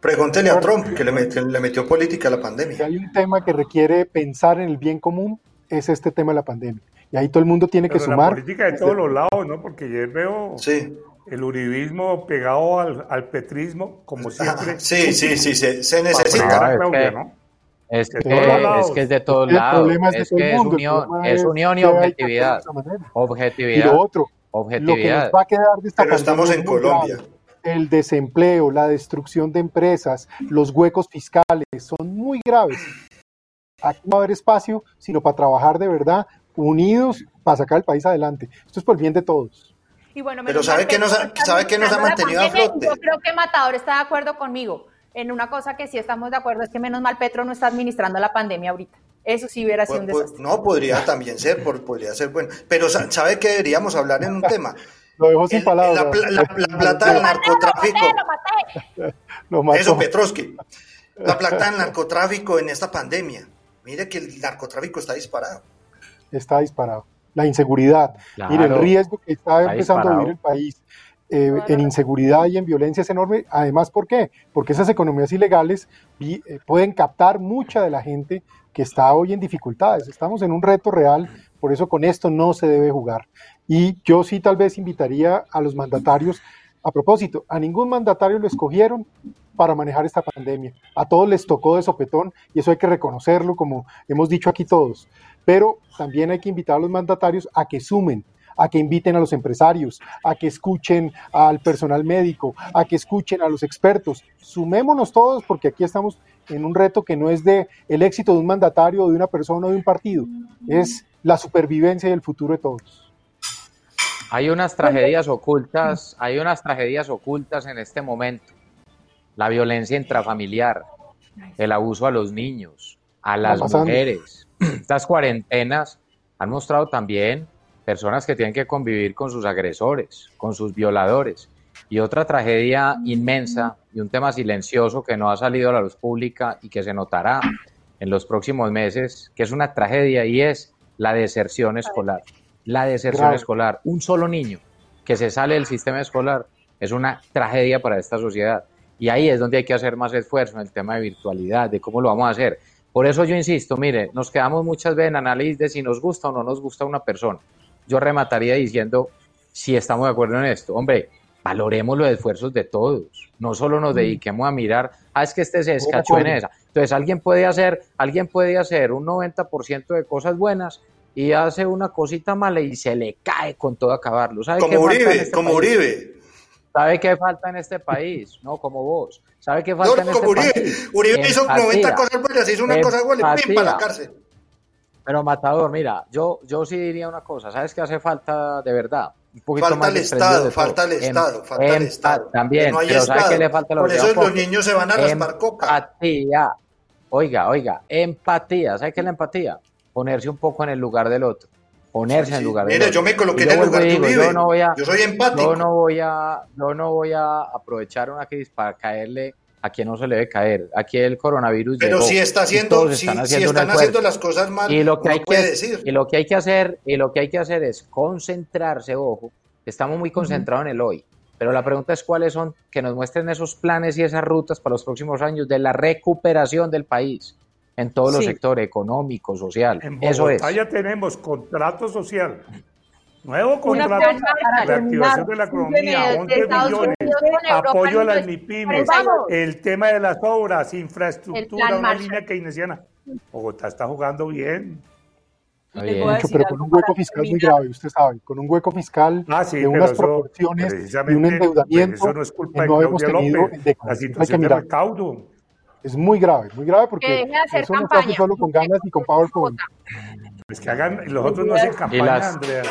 Pregúntele a Trump, que le metió, le metió política a la Si pandemia. hay un tema que requiere pensar en el bien común, es este tema de la pandemia. Y ahí todo el mundo tiene que Pero la sumar. política de todos los lados, ¿no? Porque ayer veo Sí, el uribismo pegado al, al petrismo, como siempre. sí, sí, sí, se, se para necesita. fregar a es Claudia, que- ¿no? Es que, es que es de todos El lados. problema es de Es todo el que es mundo, el unión, problema es es unión y que que objetividad. manera. Y Objetividad. lo otro, lo que Objetividad. nos va a quedar de esta Pero estamos en es Colombia. grave. El desempleo, la destrucción de empresas, los huecos fiscales son muy graves. Aquí no va a haber espacio sino para trabajar de verdad, unidos para sacar el país adelante. Esto es por el bien de todos. Y bueno, Pero ¿sabe qué nos ha- sabe qué nos ha mantenido a flote? Yo creo que Matador está de acuerdo conmigo. En una cosa que sí estamos de acuerdo es que menos mal Petro no está administrando la pandemia ahorita. Eso sí hubiera sido un Pues- pues, desastre. no, podría también ser, por- podría ser bueno. Pero sa- ¿sabe qué deberíamos hablar en un tema? Lo dejo sin palabras. la, pla- la- la plata del narcotráfico. Lo maté. Lo mató. Eso, Petrovsky. La plata del narcotráfico en esta pandemia. Mire que el narcotráfico está disparado. está disparado. La inseguridad, Claro. mire, el riesgo que está Está empezando a vivir el país, eh, en inseguridad y en violencia es enorme. Además, ¿por qué? Porque esas economías ilegales vi- eh, pueden captar mucha de la gente que está hoy en dificultades. Estamos en un reto real, por eso con esto no se debe jugar. Y yo sí tal vez invitaría a los mandatarios, a propósito, a ningún mandatario lo escogieron para manejar esta pandemia. A todos les tocó de sopetón y eso hay que reconocerlo, como hemos dicho aquí todos. Pero también hay que invitar a los mandatarios a que sumen, a que inviten a los empresarios, a que escuchen al personal médico, a que escuchen a los expertos. Sumémonos todos porque aquí estamos en un reto que no es de el éxito de un mandatario o de una persona o de un partido, es la supervivencia y el futuro de todos. Hay unas tragedias ocultas, hay unas tragedias ocultas en este momento. La violencia intrafamiliar, el abuso a los niños, a las mujeres. Estas cuarentenas han mostrado también personas que tienen que convivir con sus agresores, con sus violadores. Y otra tragedia inmensa y un tema silencioso que no ha salido a la luz pública y que se notará en los próximos meses, que es una tragedia y es la deserción escolar. La deserción escolar. Un solo niño que se sale del sistema escolar es una tragedia para esta sociedad. Y ahí es donde hay que hacer más esfuerzo en el tema de virtualidad, de cómo lo vamos a hacer. Por eso yo insisto, mire, nos quedamos muchas veces en análisis de si nos gusta o no nos gusta una persona. Yo remataría diciendo si estamos de acuerdo en esto. Hombre, valoremos los esfuerzos de todos. No solo nos dediquemos a mirar, ah, es que este se descachó en esa. Entonces alguien puede hacer, alguien puede hacer un 90% de cosas buenas y hace una cosita mala y se le cae con todo acabarlo. ¿Sabe qué Como falta en Uribe, este como país? Uribe. ¿Sabe qué falta en este país? No, como vos. ¿Sabe qué falta No, en este Uribe. país? Uribe hizo Empatía. 90 cosas buenas, hizo una cosa buena, pim, para la cárcel. Pero Matador, mira, yo, yo sí diría una cosa, ¿sabes qué hace falta de verdad? Un poquito Falta más el de Estado, falta el Estado, Em- falta el empa- Estado. También, no hay pero ¿sabe Estado. qué le falta a la Por eso los niños se van a raspar coca. Empatía. Oiga, oiga, empatía. ¿Sabe qué es la empatía? Ponerse un poco en el lugar del otro. Ponerse Sí, en el lugar del otro. yo me coloqué Y en el lugar digo. Yo no voy a, Yo soy empático. Yo no voy a, yo no voy a aprovechar una crisis para caerle a quien no se le debe caer. Aquí el coronavirus Pero llegó si está haciendo, todos si, están si haciendo un están haciendo las cosas mal, y lo que hay que puede decir. y lo que hay que hacer y lo que hay que hacer es concentrarse ojo estamos muy concentrados en el hoy pero la pregunta es cuáles son que nos muestren esos planes y esas rutas para los próximos años de la recuperación del país en todos los Sí. sectores económico social En eso es Bogotá ya tenemos contrato social. Nuevo contrato de activación de la economía, de 11 Estados millones, apoyo a las MIPIMES, Vamos. el tema de las obras, infraestructura, una línea keynesiana. Bogotá está jugando bien. Mucho, decir pero con un hueco fiscal muy grave, usted sabe, con un hueco fiscal Ah, sí, de pero unas eso proporciones y un precisamente, endeudamiento eso no es culpa que de no hemos tenido López, décadas. la situación de recaudo. Es muy grave, muy grave Que porque deje de hacer eso no se hace campaña. solo con ganas ni con PowerPoint. Pues que hagan, los otros no hacen campaña, las- Andrea.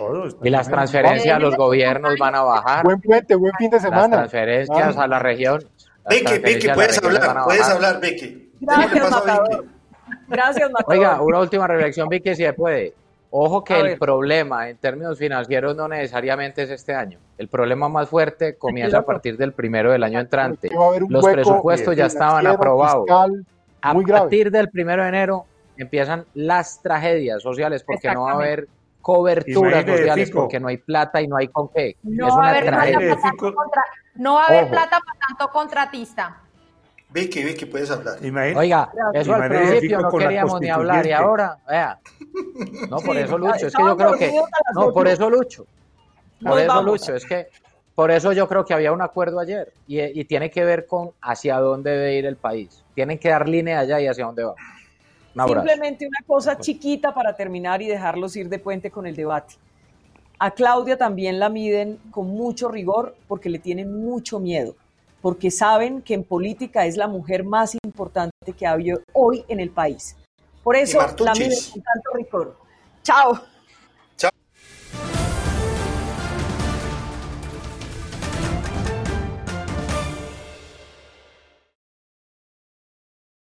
Todos. y las transferencias a los gobiernos van a bajar Buen puente, buen fin de las semana. transferencias Ah. a la región las Vicky, transferencias Vicky, las puedes hablar, puedes hablar, Vicky. Gracias, Matador. Gracias, Matador. Oiga, una última reflexión, Vicky, si se puede. Ojo que el problema en términos financieros no necesariamente es este año. El problema más fuerte comienza a partir del primero del año entrante. Que va a haber un Los presupuestos ya estaban aprobados. A partir del primero de enero empiezan las tragedias sociales porque no va a haber sociales Fico. porque no hay plata y no hay con qué. No es va a haber plata para tanto Fico. contra- no va a haber plata para tanto contratista. Vicky, Vicky, puedes hablar. Oiga, eso al principio no queríamos ni hablar y ahora, vea. No, por Sí, eso Lucho, es que yo creo que no, por eso Lucho. Por Nos eso vamos. Lucho, es que por eso yo creo que había un acuerdo ayer y, y tiene que ver con hacia dónde debe ir el país. Tienen que dar línea allá y hacia dónde va. Un. Simplemente una cosa chiquita para terminar y dejarlos ir de puente con el debate. A Claudia también la miden con mucho rigor porque le tienen mucho miedo, porque saben que en política es la mujer más importante que ha habido hoy en el país. Por eso la miden con tanto rigor. Chao.